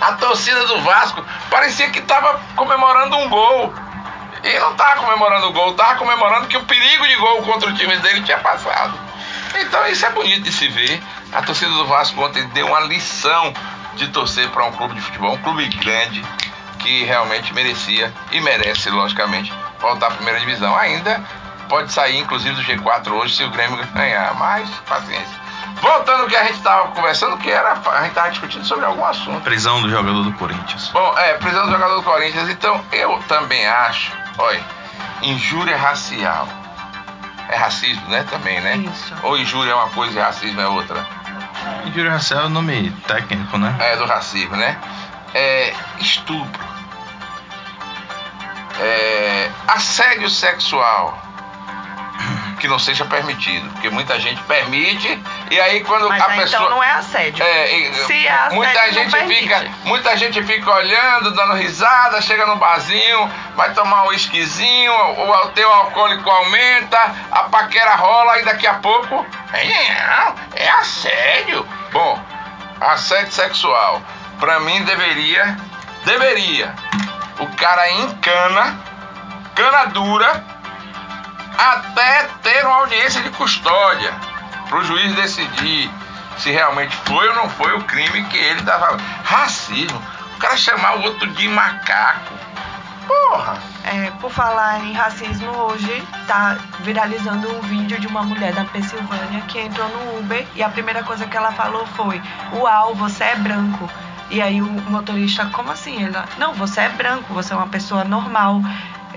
A torcida do Vasco parecia que tava comemorando um gol. E não tava comemorando o gol, tava comemorando que o perigo de gol contra o time dele tinha passado. Então isso é bonito de se ver. A torcida do Vasco ontem deu uma lição de torcer para um clube de futebol, um clube grande que realmente merecia e merece, logicamente, voltar à primeira divisão. Ainda pode sair, inclusive, do G4 hoje se o Grêmio ganhar, mas paciência. Voltando ao que a gente estava conversando, que era a gente estava discutindo sobre algum assunto. Prisão do jogador do Corinthians. Bom, é, prisão do jogador do Corinthians. Então, eu também acho, olha, injúria racial. É racismo, né? Também, né? Isso. Ou injúria é uma coisa e racismo é outra. Injúria racial é o nome técnico, né? É, do racismo, né? É, estupro. É, assédio sexual. Que não seja permitido. Porque muita gente permite e aí quando Mas a aí, pessoa. então não é assédio. É, Se é assédio, muita gente permite. fica, muita gente fica olhando, dando risada, chega no barzinho, vai tomar um esquisinho, o, teu alcoólico aumenta, a paquera rola e daqui a pouco é, é assédio. Bom, assédio sexual, pra mim deveria, deveria, o cara encana, cana dura, até ter uma audiência de custódia para o juiz decidir se realmente foi ou não foi o crime que ele estava. Racismo. O cara chamar o outro de macaco. Porra. É, por falar em racismo, hoje tá viralizando um vídeo de uma mulher da Pensilvânia que entrou no Uber e a primeira coisa que ela falou foi: Uau, você é branco. E aí o motorista, como assim? Ela, não, você é branco, você é uma pessoa normal.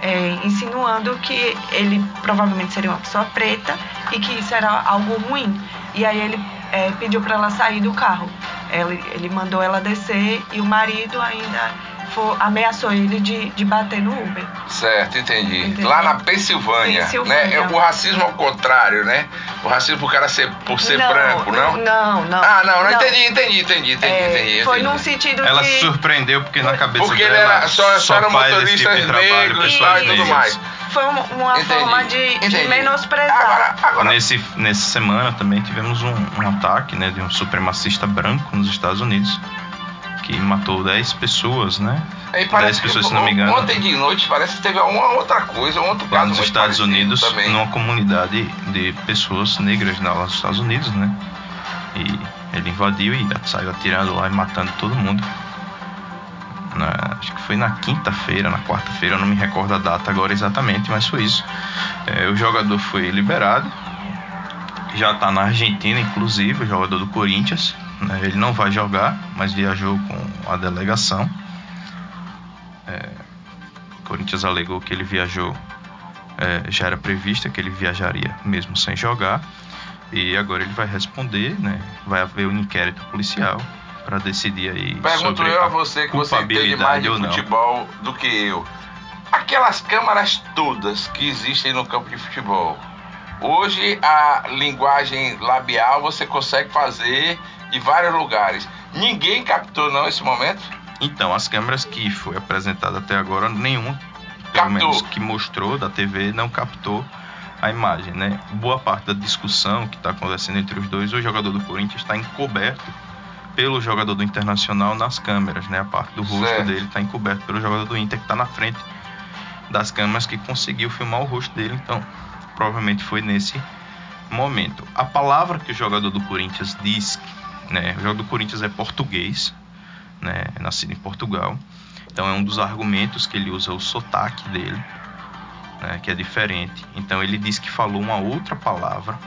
É, insinuando que ele provavelmente seria uma pessoa preta e que isso era algo ruim. E aí ele é, pediu para ela sair do carro. Ele, ele mandou ela descer e o marido ainda fo- ameaçou ele de, de bater no Uber. Certo, entendi. Entendeu? Lá na Pensilvânia, Pensilvânia. né? O racismo ao contrário, né? O racismo por cara ser por ser Não, branco, não? Não, não. Ah, não, não, entendi, entendi, entendi, entendi, É, entendi. foi entendi. num sentido Ela que... se surpreendeu porque na cabeça Porque ele dela era só, só eram faz esse motoristas tipo de trabalho negros e e tudo mais. Foi uma, Entendi, forma de, de menosprezar. Agora, agora Nesse, nessa semana também tivemos um, um ataque né, de um supremacista branco nos Estados Unidos que matou 10 pessoas, né? Aí 10 parece pessoas, se não me engano, Ontem de noite parece que teve uma outra coisa, um outro lá caso nos Estados Unidos, também. numa comunidade de pessoas negras lá nos Estados Unidos, né? E ele invadiu e saiu atirando lá e matando todo mundo. Na- acho que foi na quinta-feira, na quarta-feira, eu não me recordo a data agora exatamente, mas foi isso. É, o jogador foi liberado, já tá na Argentina, inclusive, o jogador do Corinthians. Né? Ele não vai jogar, mas viajou com a delegação. É, o Corinthians alegou que ele viajou, é, já era prevista que ele viajaria mesmo sem jogar. E agora ele vai responder, né? Vai haver um inquérito policial para decidir aí Pergunto eu a você que você entende mais de futebol do que eu. Aquelas câmaras todas que existem no campo de futebol. Hoje a linguagem labial você consegue fazer em vários lugares. Ninguém captou não esse momento? Então, as câmeras que foi apresentada até agora, nenhuma, pelo Captou. menos que mostrou da TV, não captou a imagem, né? Boa parte da discussão que está acontecendo entre os dois, o jogador do Corinthians está encoberto pelo jogador do Internacional nas câmeras, né? A parte do rosto Certo. dele está encoberto pelo jogador do Inter que está na frente das câmeras que conseguiu filmar o rosto dele, então provavelmente foi nesse momento. A palavra que o jogador do Corinthians diz, né? O jogador do Corinthians é português, né, é nascido em Portugal. Então é um dos argumentos que ele usa o sotaque dele, né, que é diferente. Então ele diz que falou uma outra palavra,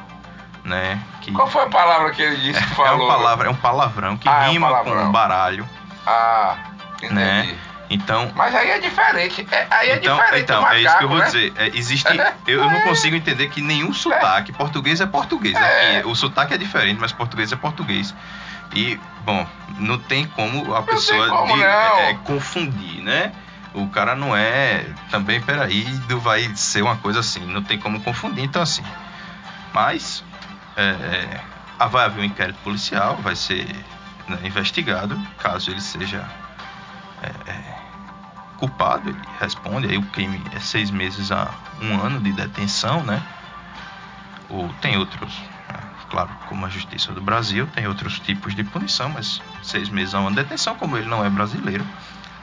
né, que Qual foi a palavra que ele disse que é, falou? uma palavra, é um palavrão que Ah, é um rima palavrão. com baralho, Ah, entendi. né? Então Mas aí é diferente. É- aí é então, diferente então do é isso que eu macaco, vou né? dizer. É, existe, eu, eu não consigo entender que nenhum sotaque português é português. É. Aqui, o sotaque é diferente, mas português é português. E bom, não tem como a pessoa como de- não. é, confundir, né? O cara não é também, peraí, não vai ser uma coisa assim, não tem como confundir, então assim. Mas é, é, vai haver um inquérito policial, vai ser né, investigado, caso ele seja é, é, culpado, ele responde, aí o crime é seis meses a um ano de detenção, né? Ou tem outros, né, claro, como a Justiça do Brasil, tem outros tipos de punição, mas seis meses a um ano de detenção, como ele não é brasileiro,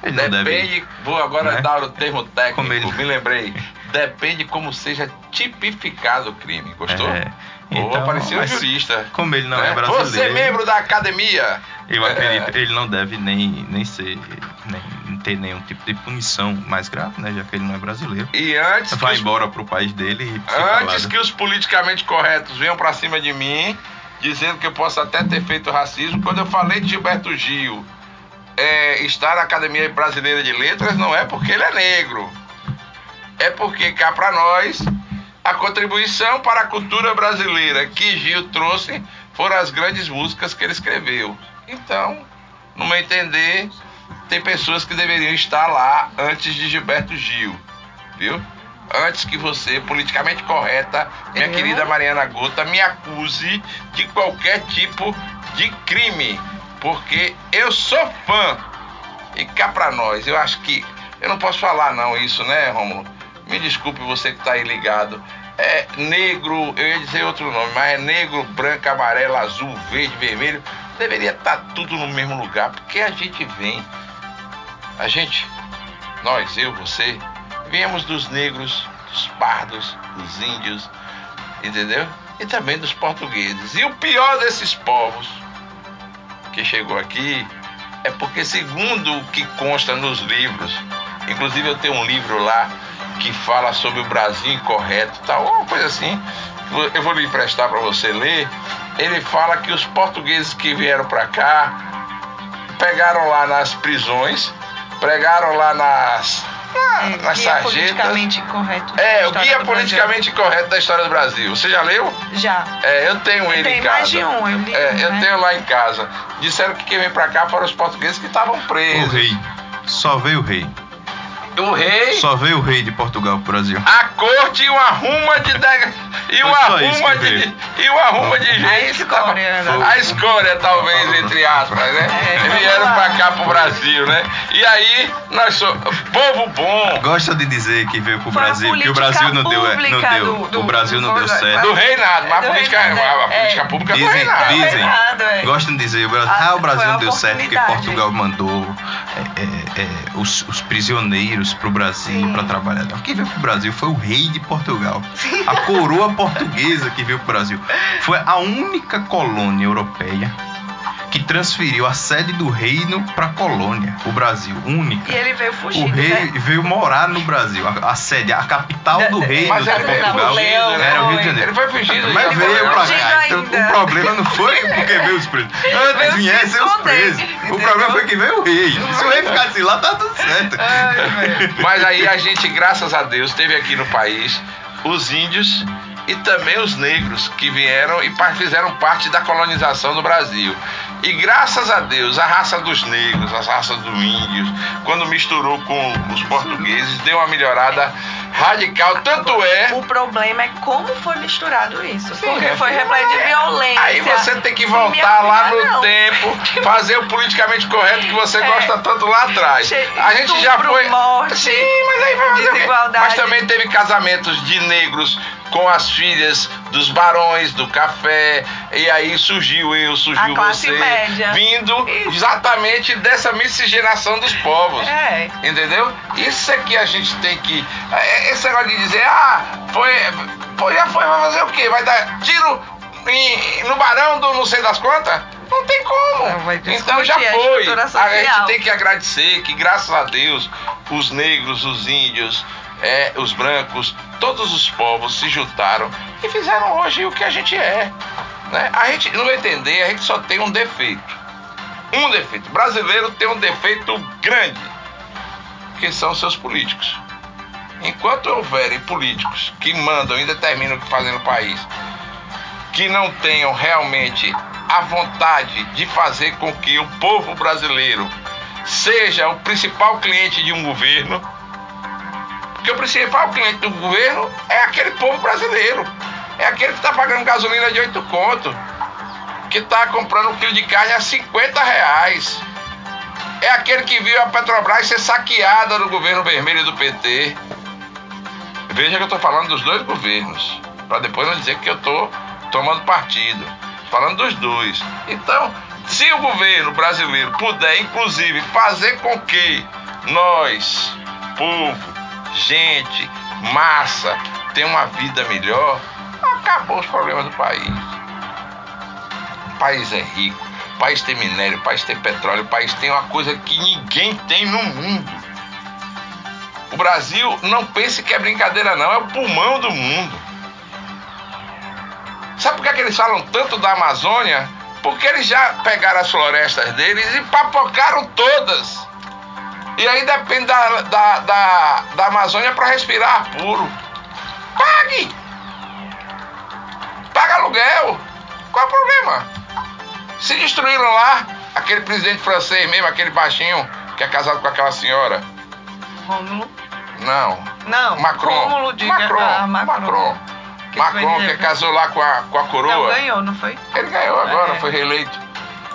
ele não deve... Depende, vou agora né? dar o termo técnico, Como ele- me lembrei. Depende como seja tipificado o crime, gostou? É, Ou então, apareceu um jurista. Como ele não né? é brasileiro... Você é membro da academia. Eu É. acredito, ele não deve nem, nem ser, nem ter nenhum tipo de punição mais grave, né? Já que ele não é brasileiro. E antes, Vai os, embora pro país dele e antes lá. que os politicamente corretos venham pra cima de mim, dizendo que eu posso até ter feito racismo, quando eu falei de Gilberto Gil é, estar na Academia Brasileira de Letras, não é porque ele é negro. É porque cá pra nós, a contribuição para a cultura brasileira que Gil trouxe foram as grandes músicas que ele escreveu. Então, no meu entender, tem pessoas que deveriam estar lá antes de Gilberto Gil, viu? Antes que você, politicamente correta, minha Eu? querida Mariana Gota, me acuse de qualquer tipo de crime, porque eu sou fã. E cá pra nós, eu acho que. Eu não posso falar não isso, né, Rômulo? Me desculpe você que tá aí ligado. É negro, eu ia dizer outro nome, mas é negro, branco, amarelo, azul, verde, vermelho. Deveria estar tudo no mesmo lugar, porque a gente vem. A gente, nós, eu, você, viemos dos negros, dos pardos, dos índios, entendeu? E também dos portugueses. E o pior desses povos que chegou aqui é porque, segundo o que consta nos livros, inclusive eu tenho um livro lá que fala sobre o Brasil incorreto, tal, uma coisa assim, eu vou lhe emprestar para você ler. Ele fala que os portugueses que vieram para cá pegaram lá nas prisões, pregaram lá nas, na- É, nas guia sarjetas. politicamente correto. É, o guia do politicamente correto da história do Brasil. Você já leu? Brasil. Já. É, eu tenho ele Tem em casa. mais de um, eu li É, um, eu né? tenho lá em casa. Disseram que quem vem pra cá foram os portugueses que estavam O presos. rei. Só veio o rei. O rei, Só veio o rei de Portugal pro Brasil. a corte e uma ruma de e uma ruma de e uma ruma de gente. A escória, né? A escória, talvez, entre aspas, né? É, Vieram pra cá pro Brasil, né? E aí, nós somos povo bom. Gosta de dizer que veio pro Foi a Brasil, que o Brasil não deu, é, não pública deu, do- do- o Brasil não deu certo. Do reinado, mas a Do política, reinado, a é. política pública do Dizem, reinado. dizem, Reinado, é. gostam de dizer, o Brasil, Ah, ah, o Brasil não deu certo porque. Portugal mandou é, é, é, os, os prisioneiros pro Brasil para trabalhar. Quem veio pro Brasil foi o rei de Portugal. A coroa portuguesa que veio pro Brasil. Foi a única colônia europeia que transferiu a sede do reino para colônia, o Brasil, única. E ele veio O fugindo, rei né? veio morar no Brasil. A, a sede, a capital do reino Mas de ele veio Portugal né? era o Rio de Janeiro. Ele foi fugido. Mas já veio pra né? cá. Então, o problema não foi porque veio os presos. Antes viessem os presos. O problema foi que veio o rei. Se o rei ficasse lá, tá tudo certo. Ai. Mas aí a gente, graças a Deus, teve aqui no país os índios e também os negros que vieram e fizeram parte da colonização do Brasil. E graças a Deus, a raça dos negros, a raça dos índios, quando misturou com os portugueses, deu uma melhorada radical. Tanto é O problema é como foi misturado isso. Sim, porque foi repleto de violência. Aí você tem que voltar lá no não. tempo, fazer o politicamente correto que você É. gosta tanto lá atrás. Che- A gente já estupro, foi. morte, Sim, mas aí vai fazer desigualdade. Mas também teve casamentos de negros com as filhas dos barões do café. E aí surgiu eu, surgiu você. média. Vindo Isso. exatamente dessa miscigenação dos povos. É. Entendeu? Isso é que a gente tem que. é- Esse negócio de dizer, ah, foi. Pô, já foi, vai fazer o quê? Vai dar tiro em- no barão do não sei das quantas? Não tem como. Não, então já a foi. A social. gente tem que agradecer que, graças a Deus, os negros, os índios, é, os brancos, todos os povos se juntaram e fizeram hoje o que a gente é. Né? A gente, no meu entender, a gente só tem um defeito. Um defeito. O brasileiro tem um defeito grande que são seus políticos. Enquanto houverem políticos que mandam e determinam o que fazem no país, que não tenham realmente a vontade de fazer com que o povo brasileiro seja o principal cliente de um governo, porque o principal cliente do governo é aquele povo brasileiro, é aquele que está pagando gasolina de 8 conto, que está comprando um quilo de carne a 50 reais. É aquele que viu a Petrobras ser saqueada no governo vermelho do PT. Veja que eu estou falando dos dois governos, para depois não dizer que eu estou tomando partido. Falando dos dois. Então, se o governo brasileiro puder, inclusive, fazer com que nós, povo, gente, massa, tenha uma vida melhor, acabou os problemas do país. O país é rico, o país tem minério, o país tem petróleo, o país tem uma coisa que ninguém tem no mundo. Brasil, não pense que é brincadeira, não, é o pulmão do mundo. Sabe por que, é que eles falam tanto da Amazônia? Porque eles já pegaram as florestas deles e papocaram todas. E aí depende da, da, da, da Amazônia para respirar puro. Pague! Paga aluguel! Qual é o problema? Se destruíram lá, aquele presidente francês mesmo, aquele baixinho que é casado com aquela senhora. Rômulo. Não, Não, Macron. Macron. ah, Macron. Macron. Que Macron que ele- casou lá com a, com a Não, coroa. ganhou, não foi? Ele ganhou agora, É. foi reeleito.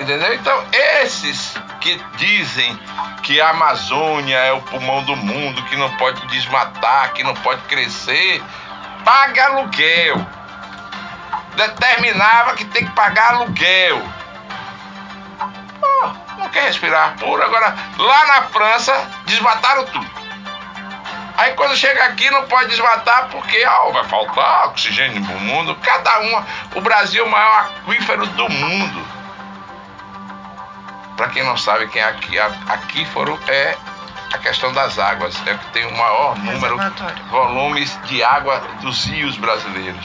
Entendeu? Então, esses que dizem que a Amazônia é o pulmão do mundo, que não pode desmatar, que não pode crescer, paga aluguel. Determinava que tem que pagar aluguel. Pô, não quer respirar puro. Agora, lá na França, desmataram tudo. Aí quando chega aqui não pode desmatar porque ó, vai faltar oxigênio no mundo. Cada uma. O Brasil é o maior aquífero do mundo. Para quem não sabe, quem é aqui, a- aquífero é a questão das águas. É o que tem o maior número, volumes de água dos rios brasileiros.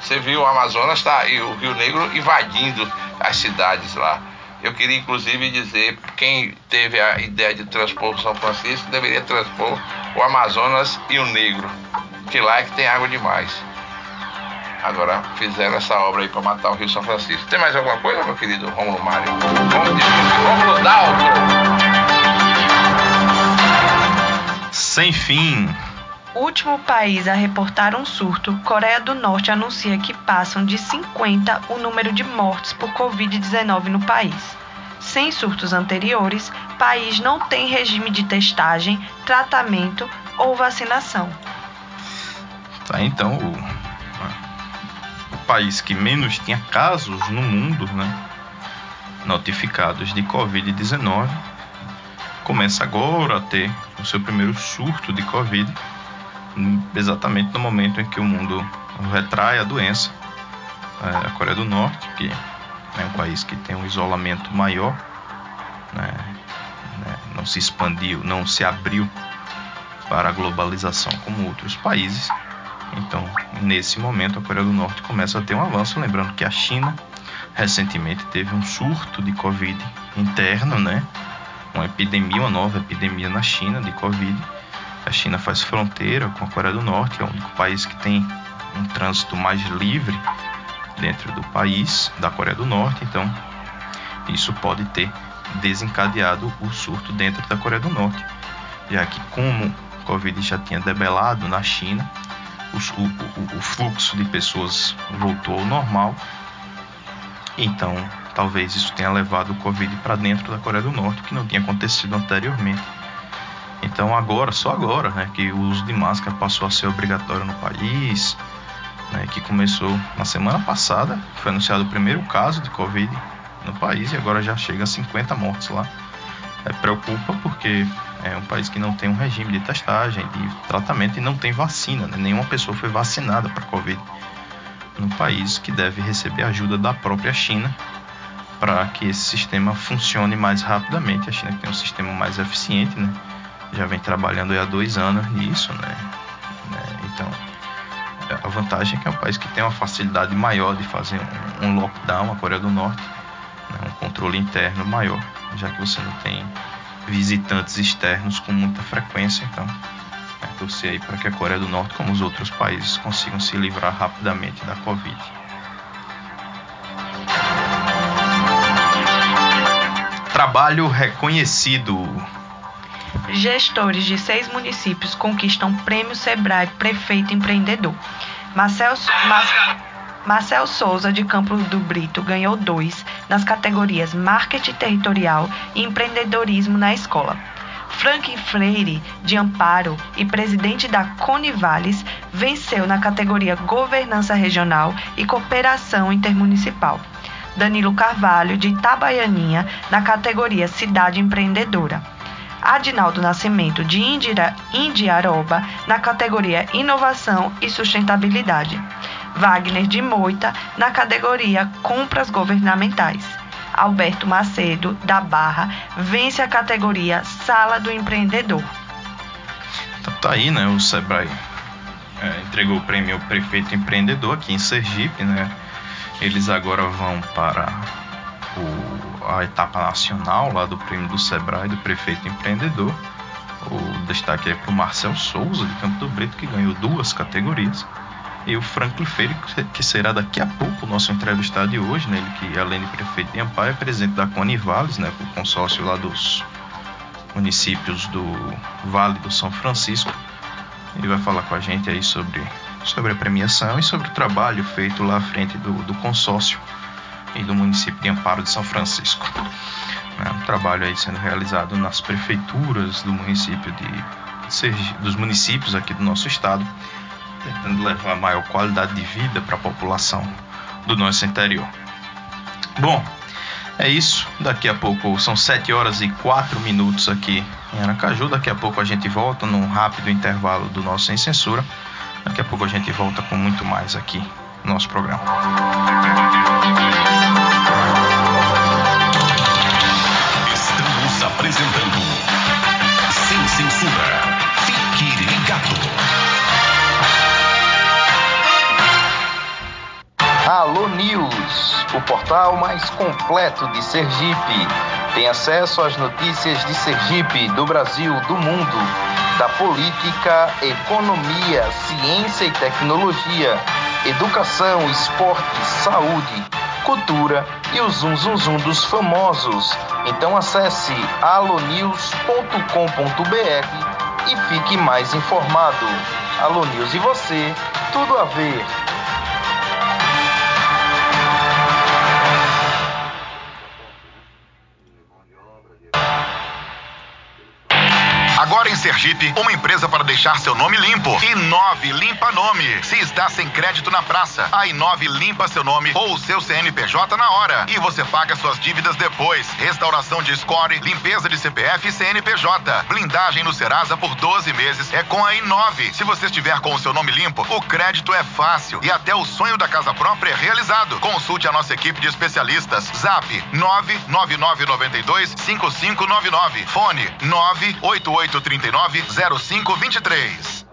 Você viu o Amazonas tá, e o Rio Negro invadindo as cidades lá. Eu queria inclusive dizer, quem teve a ideia de transpor São Francisco deveria transpor o Amazonas e o Negro, que lá é que tem água demais. Agora fizeram essa obra aí para matar o Rio São Francisco. Tem mais alguma coisa, meu querido Romulo Mário? Vamos discutir. Romulo Dalton. Sem fim. Último país a reportar um surto, Coreia do Norte anuncia que passam de 50 o número de mortes por Covid-19 no país. Sem surtos anteriores, país não tem regime de testagem, tratamento ou vacinação. Tá, então, o, o país que menos tinha casos no mundo, né, notificados de Covid-19, começa agora a ter o seu primeiro surto de Covid, exatamente no momento em que o mundo retrai a doença. É, a Coreia do Norte, que é um país que tem um isolamento maior, né? Né? não se expandiu, não se abriu para a globalização como outros países. Então, nesse momento, a Coreia do Norte começa a ter um avanço. Lembrando que a China recentemente teve um surto de Covid interno, né? Uma epidemia, uma nova epidemia na China de Covid. A China faz fronteira com a Coreia do Norte, é o único país que tem um trânsito mais livre dentro do país, da Coreia do Norte. Então, isso pode ter desencadeado o surto dentro da Coreia do Norte, já que como o Covid já tinha debelado na China, o, o, o fluxo de pessoas voltou ao normal. Então, talvez isso tenha levado o Covid para dentro da Coreia do Norte, que não tinha acontecido anteriormente. Então, agora, só agora, né, que o uso de máscara passou a ser obrigatório no país, né, que começou na semana passada, foi anunciado o primeiro caso de Covid no país e agora já chega a 50 mortes lá. É, preocupa porque é um país que não tem um regime de testagem, de tratamento e não tem vacina. Né? Nenhuma pessoa foi vacinada para Covid no país que deve receber ajuda da própria China para que esse sistema funcione mais rapidamente. A China tem um sistema mais eficiente, né? já vem trabalhando há dois anos nisso, né? né? Então a vantagem é que é um país que tem uma facilidade maior de fazer um lockdown, a Coreia do Norte, né? um controle interno maior, já que você não tem visitantes externos com muita frequência, então é torcer aí para que a Coreia do Norte, como os outros países, consigam se livrar rapidamente da Covid. Trabalho reconhecido. Gestores de seis municípios conquistam Prêmio Sebrae Prefeito Empreendedor. Marcel, Mar, Marcel Souza, de Campos do Brito, ganhou dois nas categorias Marketing Territorial e Empreendedorismo na Escola. Frank Freire, de Amparo e presidente da Conivales, venceu na categoria Governança Regional e Cooperação Intermunicipal. Danilo Carvalho, de Itabaianinha, na categoria Cidade Empreendedora. Adinaldo Nascimento, de Indira, Indiaroba, na categoria Inovação e Sustentabilidade. Wagner de Moita, na categoria Compras Governamentais. Alberto Macedo, da Barra, vence a categoria Sala do Empreendedor. Então tá aí, né? O Sebrae é, entregou o prêmio Prefeito Empreendedor aqui em Sergipe, né? Eles agora vão para o, a etapa nacional lá do prêmio do Sebrae do Prefeito Empreendedor. O destaque é para o Marcel Souza, de Campo do Brito, que ganhou duas categorias e o Franklin Freire, que será daqui a pouco o nosso entrevistado de hoje, né? Ele que além de prefeito de Amparo é presidente da Conivales, né? O consórcio lá dos municípios do Vale do São Francisco. Ele vai falar com a gente aí sobre, sobre a premiação e sobre o trabalho feito lá à frente do, do consórcio e do município de Amparo de São Francisco. É um trabalho aí sendo realizado nas prefeituras do município de Sergi, dos municípios aqui do nosso estado tentando levar maior qualidade de vida para a população do nosso interior. Bom, é isso. Daqui a pouco são 7 horas e 4 minutos aqui em Aracaju. Daqui a pouco a gente volta num rápido intervalo do nosso Sem Censura. Daqui a pouco a gente volta com muito mais aqui no nosso programa. O portal mais completo de Sergipe. Tem acesso às notícias de Sergipe, do Brasil, do mundo, da política, economia, ciência e tecnologia, educação, esporte, saúde, cultura e o zum zum zum dos famosos. Então acesse alonews.com.br e fique mais informado. Alô News e você, tudo a ver. Sergipe, uma empresa para deixar seu nome limpo. Inove Limpa Nome. Se está sem crédito na praça, a Inove limpa seu nome ou seu CNPJ na hora e você paga suas dívidas depois. Restauração de score, limpeza de CPF e CNPJ. Blindagem no Serasa por 12 meses é com a Inove. Se você estiver com o seu nome limpo, o crédito é fácil e até o sonho da casa própria é realizado. Consulte a nossa equipe de especialistas. Zap 99992 5599. Fone 98839 0523.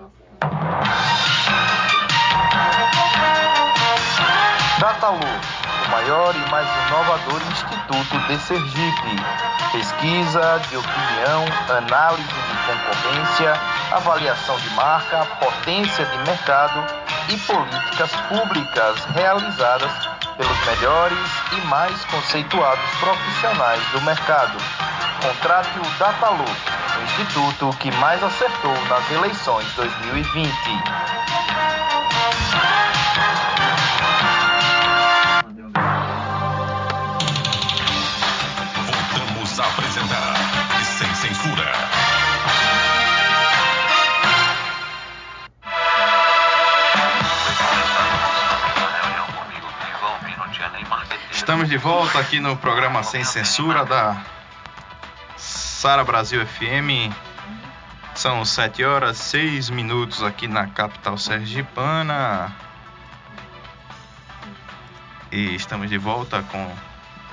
Datalu, o maior e mais inovador instituto de Sergipe. Pesquisa de opinião, análise de concorrência, avaliação de marca, potência de mercado e políticas públicas realizadas pelos melhores e mais conceituados profissionais do mercado. Contrate o Datalu, o instituto que mais acertou nas eleições 2020. Estamos de volta aqui no programa Sem Censura da Sara Brasil FM. São 7 horas 6 minutos aqui na capital sergipana. E estamos de volta com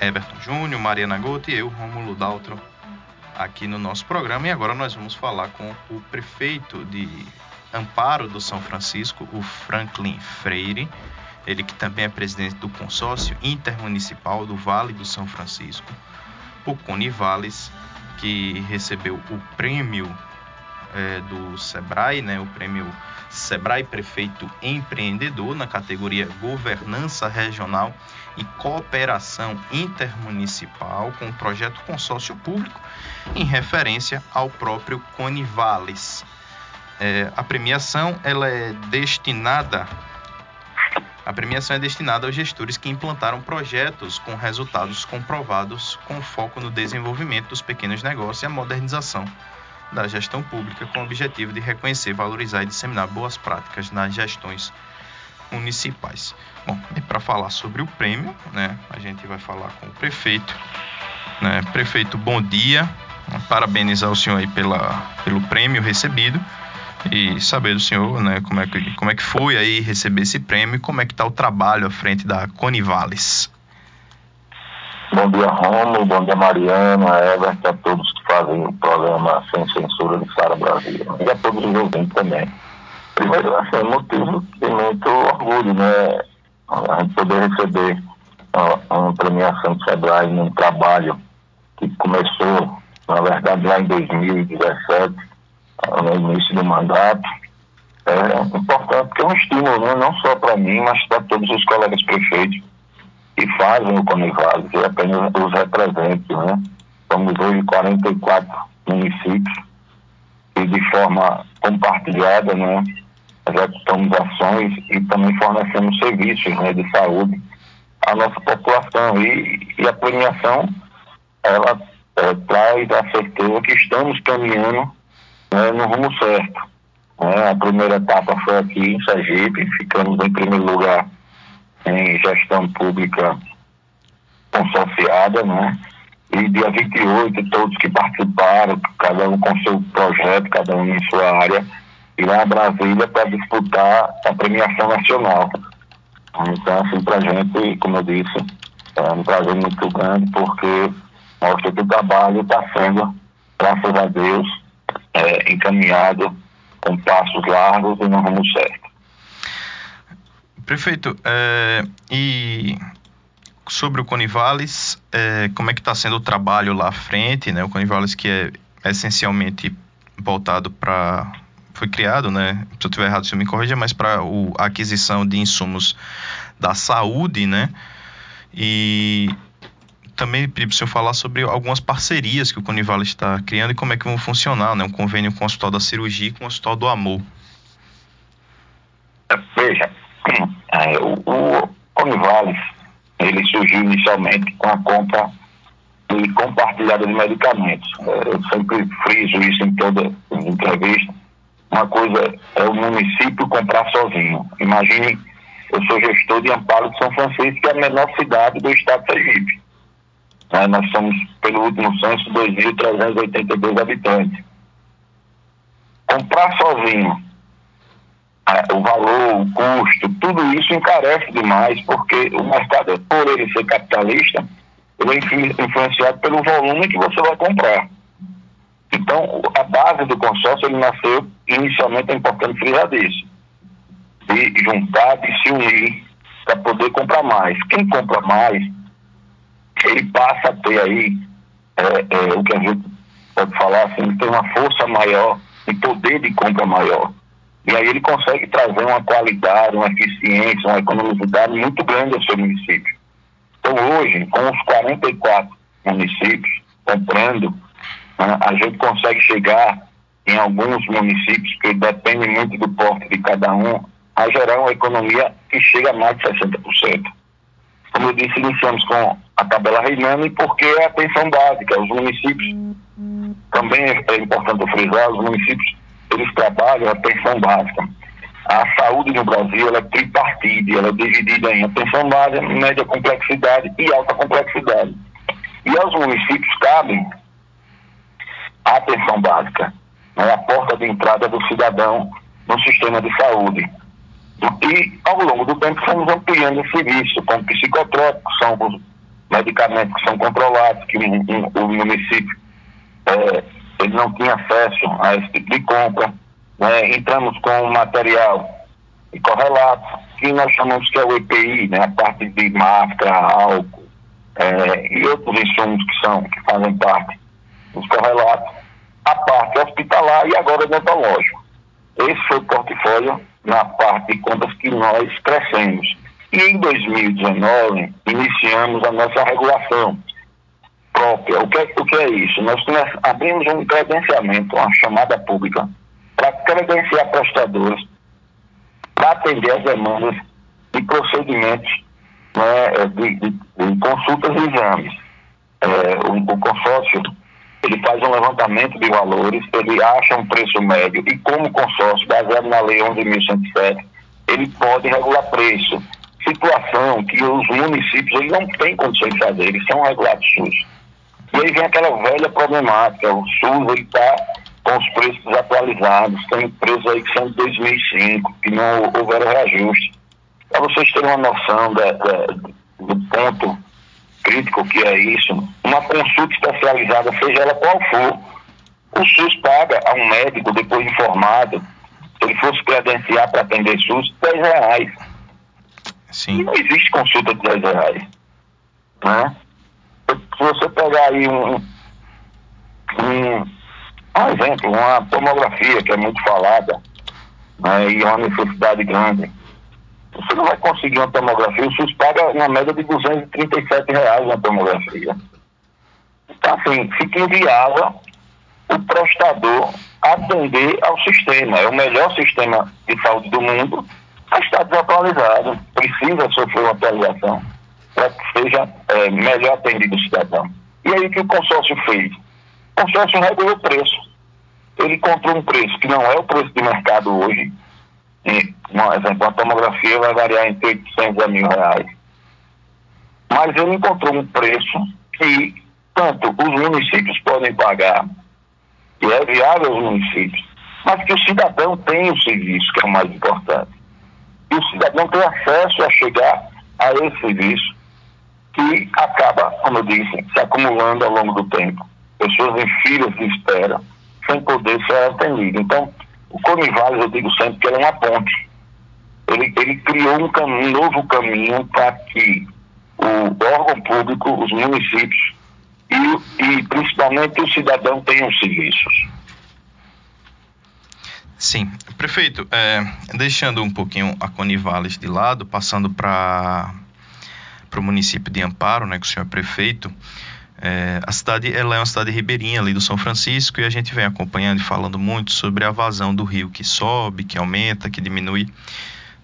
Everton Júnior, Mariana Gouto e eu, Rômulo Daltro, aqui no nosso programa. E agora nós vamos falar com o prefeito de Amparo do São Francisco, o Franklin Freire. Ele que também é presidente do consórcio intermunicipal do Vale do São Francisco, o Conivales, que recebeu o prêmio é, do Sebrae, né, o prêmio Sebrae Prefeito Empreendedor na categoria Governança Regional e Cooperação Intermunicipal com o projeto Consórcio Público, em referência ao próprio Conivales. É, a premiação ela é destinada a premiação é destinada aos gestores que implantaram projetos com resultados comprovados com foco no desenvolvimento dos pequenos negócios e a modernização da gestão pública com o objetivo de reconhecer, valorizar e disseminar boas práticas nas gestões municipais. Bom, e para falar sobre o prêmio, né, a gente vai falar com o prefeito. Né, prefeito, bom dia. Parabenizar o senhor aí pela, pelo prêmio recebido e saber do senhor, né, como é que, como é que foi aí receber esse prêmio e como é que está o trabalho à frente da Conivales. Bom dia, Romulo, bom dia, Mariana, Everton, a todos que fazem o programa Sem Censura de Sara Brasil e a todos os ouvintes também. Primeiro, assim, motivo de muito orgulho, né, a gente poder receber uma, uma premiação do Sebrae num trabalho que começou, na verdade, lá em 2017, no início do mandato, é importante porque é um estímulo, né? não só para mim, mas para todos os colegas prefeitos que fazem o Conivales e apenas os representam. Né? Somos hoje 44 municípios e de forma compartilhada, né? executamos ações e também fornecemos serviços né, de saúde à nossa população. E, e a premiação, ela é, traz a certeza que estamos caminhando né, no rumo certo. Né? A primeira etapa foi aqui em Sergipe, ficamos em primeiro lugar em gestão pública consorciada, né? E dia 28, todos que participaram, cada um com seu projeto, cada um em sua área, irá a Brasília para disputar a premiação nacional. Então, assim, para a gente, como eu disse, é um prazer muito grande, porque mostra que o trabalho está sendo, graças a Deus, é, encaminhado com passos largos e no rumo certo. Prefeito, é, e sobre o Conivales, é, como é que está sendo o trabalho lá à frente, né? O Conivales que é essencialmente voltado para foi criado, né? Se eu estiver errado, se me corrija, mas para a aquisição de insumos da saúde, né? E também pedi para o senhor falar sobre algumas parcerias que o Conivale está criando e como é que vão funcionar, né? Um convênio com o Hospital da Cirurgia e com o Hospital do Amor. Veja, é, o, o Conivales, ele surgiu inicialmente com a compra e compartilhada de medicamentos. É, eu sempre friso isso em toda entrevista. Uma coisa é o município comprar sozinho. Imagine, eu sou gestor de Amparo de São Francisco, que é a menor cidade do estado de Sergipe. É, nós somos, pelo último censo, 2.382 habitantes. Comprar sozinho, o valor, o custo, tudo isso encarece demais, porque o mercado, por ele ser capitalista, ele é influenciado pelo volume que você vai comprar. Então, a base do consórcio, ele nasceu, inicialmente, é importante frisar disso, de juntar, de se unir, para poder comprar mais. Quem compra mais, ele passa a ter aí é, é, o que a gente pode falar assim, tem uma força maior e poder de compra maior. E aí ele consegue trazer uma qualidade, uma eficiência, uma economicidade muito grande ao seu município. Então hoje, com os 44 municípios comprando, né, a gente consegue chegar em alguns municípios que dependem muito do porte de cada um, a gerar uma economia que chega a mais de 60%. Como eu disse, iniciamos com a tabela reinando porque é a atenção básica. Os municípios, também é importante frisar, os municípios, eles trabalham a atenção básica. A saúde no Brasil ela é tripartite, ela é dividida em atenção básica, média complexidade e alta complexidade. E aos municípios cabem a atenção básica, né, a porta de entrada do cidadão no sistema de saúde. E, ao longo do tempo, fomos ampliando o serviço, como psicotrópicos, são os medicamentos que são controlados, que um, um, o município é, ele não tinha acesso a esse tipo de compra. Né? Entramos com o material e correlato, que nós chamamos que é o EPI, né? a parte de máscara, álcool é, e outros insumos que, são, que fazem parte dos correlatos, a parte hospitalar e agora odontológico. Esse foi o portfólio na parte de compras que nós crescemos. E em 2019, iniciamos a nossa regulação própria. O que, é, o que é isso? Nós abrimos um credenciamento, uma chamada pública, para credenciar prestadores, para atender as demandas de procedimentos né, de, de, de, consultas e exames. É, o, o consórcio ele faz um levantamento de valores, ele acha um preço médio e como consórcio, baseado na lei 11.107, ele pode regular preço. Situação que os municípios não têm condições de fazer, eles são regulados SUS. E aí vem aquela velha problemática, o SUS está com os preços atualizados, tem preços aí que são de 2005, que não houveram reajuste. Para vocês terem uma noção da, da, do ponto crítico que é isso, uma consulta especializada, seja ela qual for, o SUS paga a um médico, depois informado, se ele fosse credenciar para atender SUS, 10 reais. Sim. E não existe consulta de 10 reais. Né? Se você pegar aí um, um, um exemplo, uma tomografia que é muito falada, né, e uma necessidade grande, você não vai conseguir uma tomografia, o SUS paga uma média de 237 reais na tomografia. Então, assim, fica inviável o prestador atender ao sistema. É o melhor sistema de saúde do mundo, mas está desatualizado, precisa sofrer uma atualização para que seja é, melhor atendido o cidadão. E aí o que o consórcio fez? O consórcio regulou o preço. Ele encontrou um preço que não é o preço de mercado hoje, por exemplo, a tomografia vai variar entre 800 a mil reais. Mas ele encontrou um preço que tanto os municípios podem pagar, que é viável aos municípios, mas que o cidadão tem o serviço, que é o mais importante. E o cidadão tem acesso a chegar a esse serviço, que acaba, como eu disse, se acumulando ao longo do tempo. Pessoas em filas de espera, sem poder ser atendido. Então, o Conivales, eu digo sempre que é uma ponte. Ele, ele criou um, um novo caminho para que o órgão público, os municípios e, e principalmente o cidadão tenham serviços. Sim, prefeito, é, deixando um pouquinho a Conivales de lado, passando para o município de Amparo, né, que o senhor é prefeito, é, a cidade ela é uma cidade ribeirinha ali do São Francisco e a gente vem acompanhando e falando muito sobre a vazão do rio que sobe, que aumenta, que diminui,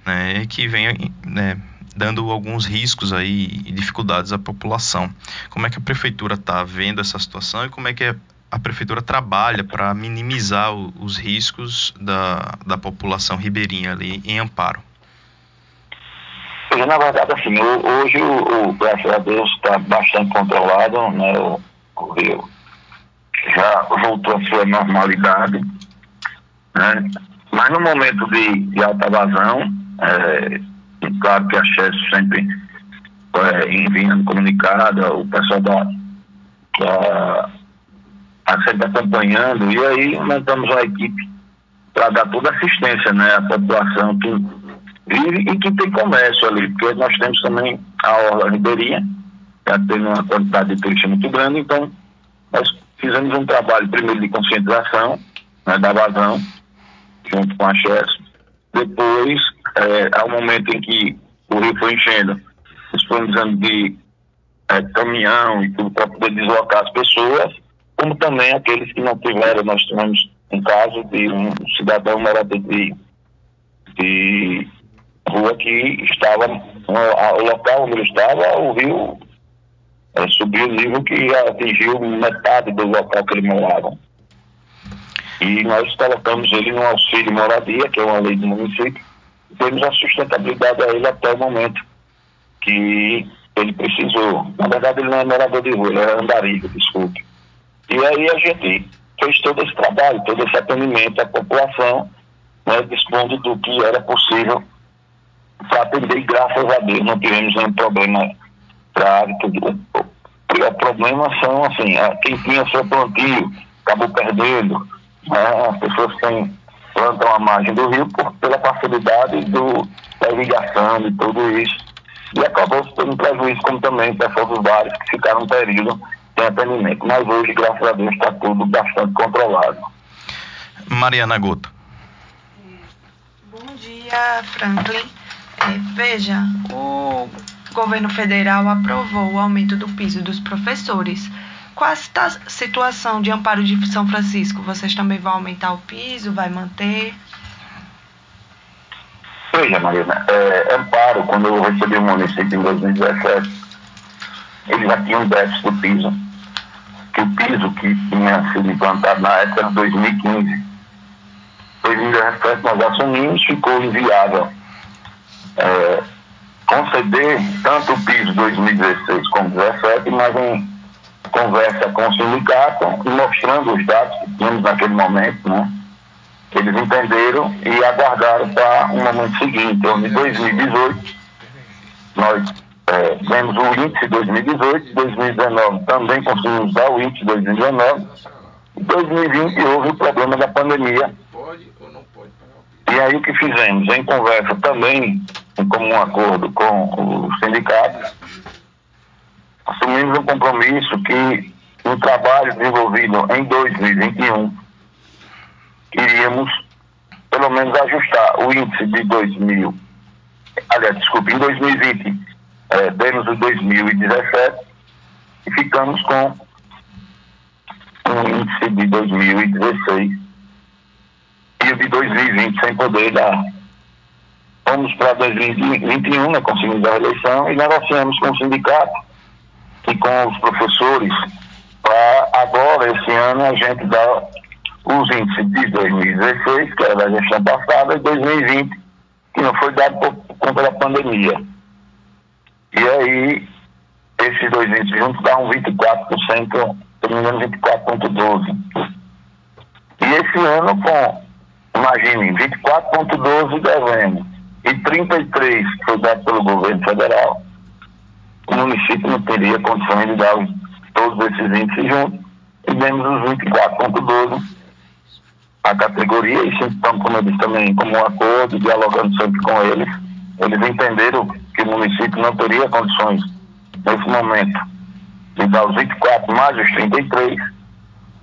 né, que vem né, dando alguns riscos aí e dificuldades à população. Como é que a prefeitura está vendo essa situação e como é que a prefeitura trabalha para minimizar o, os riscos da, da população ribeirinha ali em Amparo? Na verdade, assim, hoje o, graças a Deus está bastante controlado, né? O, o rio já voltou à sua normalidade, né? Mas no momento de, de alta vazão, é, claro que a Chess sempre é, enviando o pessoal da, da tá sempre acompanhando, e aí montamos uma equipe para dar toda assistência né, à população que vive e que tem comércio ali, porque nós temos também a Orla Ribeirinha, já tem uma quantidade de turistas muito grande, então nós fizemos um trabalho primeiro de conscientização né, da vazão, junto com a Chess. Depois, é, ao momento em que o rio foi enchendo, disponibilizando de é, caminhão e tudo para poder deslocar as pessoas, como também aqueles que não tiveram, nós tivemos um caso de um cidadão morador de, de rua que estava, o local onde ele estava, o rio é, subiu o nível que atingiu metade do local que ele morava. E nós colocamos ele no auxílio moradia, que é uma lei do município, e temos a sustentabilidade a ele até o momento que ele precisou. Na verdade, ele não é morador de rua, ele é andarigo, desculpe. E aí a gente fez todo esse trabalho, todo esse atendimento à população, né, dispondo do que era possível para atender, graças a Deus não tivemos nenhum problema grave. O problema são, assim, quem tinha seu plantio acabou perdendo, né, as pessoas que plantam a margem do rio por, pela facilidade do, da irrigação e tudo isso. E acabou tendo prejuízo, como também o pessoal dos bares que ficaram um período sem atendimento. Mas hoje, graças a Deus, está tudo bastante controlado. Mariana Gota. Bom dia, Franklin. É, veja, o governo federal aprovou o aumento do piso dos professores. Qual a situação de amparo de São Francisco? Vocês também vão aumentar o piso? Vai manter? Veja, Marina, é, Amparo, quando eu recebi o município em 2017, ele já tinha um déficit do piso, que o piso que tinha sido implantado na época era 2015. 2017 nós assumimos, ficou inviável é, conceder tanto o piso 2016 como 2017, mas em conversa com o sindicato e mostrando os dados que tínhamos naquele momento, né? Eles entenderam e aguardaram para o momento seguinte, onde em 2018 nós é, vemos o índice 2018, 2019 também conseguimos dar o índice 2019, e 2020 houve o problema da pandemia. E aí o que fizemos? Em conversa também, em comum acordo com os sindicatos, assumimos um compromisso que no trabalho desenvolvido em 2021, iríamos pelo menos ajustar o índice de 2000, aliás, desculpe, em 2020 é, demos o 2017 e ficamos com um índice de 2016 e o de 2020 sem poder dar. Vamos para 2021, né, conseguimos a eleição e negociamos com o sindicato e com os professores para agora, esse ano, a gente dar os índices de 2016, que era da gestão passada, e 2020, que não foi dado por conta da pandemia. E aí, esses dois índices juntos dão 24%, se não me engano, 24,12%. E esse ano, com, imagine, 24,12% devendo e 33% foi dado pelo governo federal, o município não teria condições de dar todos esses índices juntos. E demos os 24,12% a categoria, e sempre estamos, como eu disse também, como um acordo, dialogando sempre com eles. Eles entenderam que o município não teria condições, nesse momento, de dar os 24 mais os 33,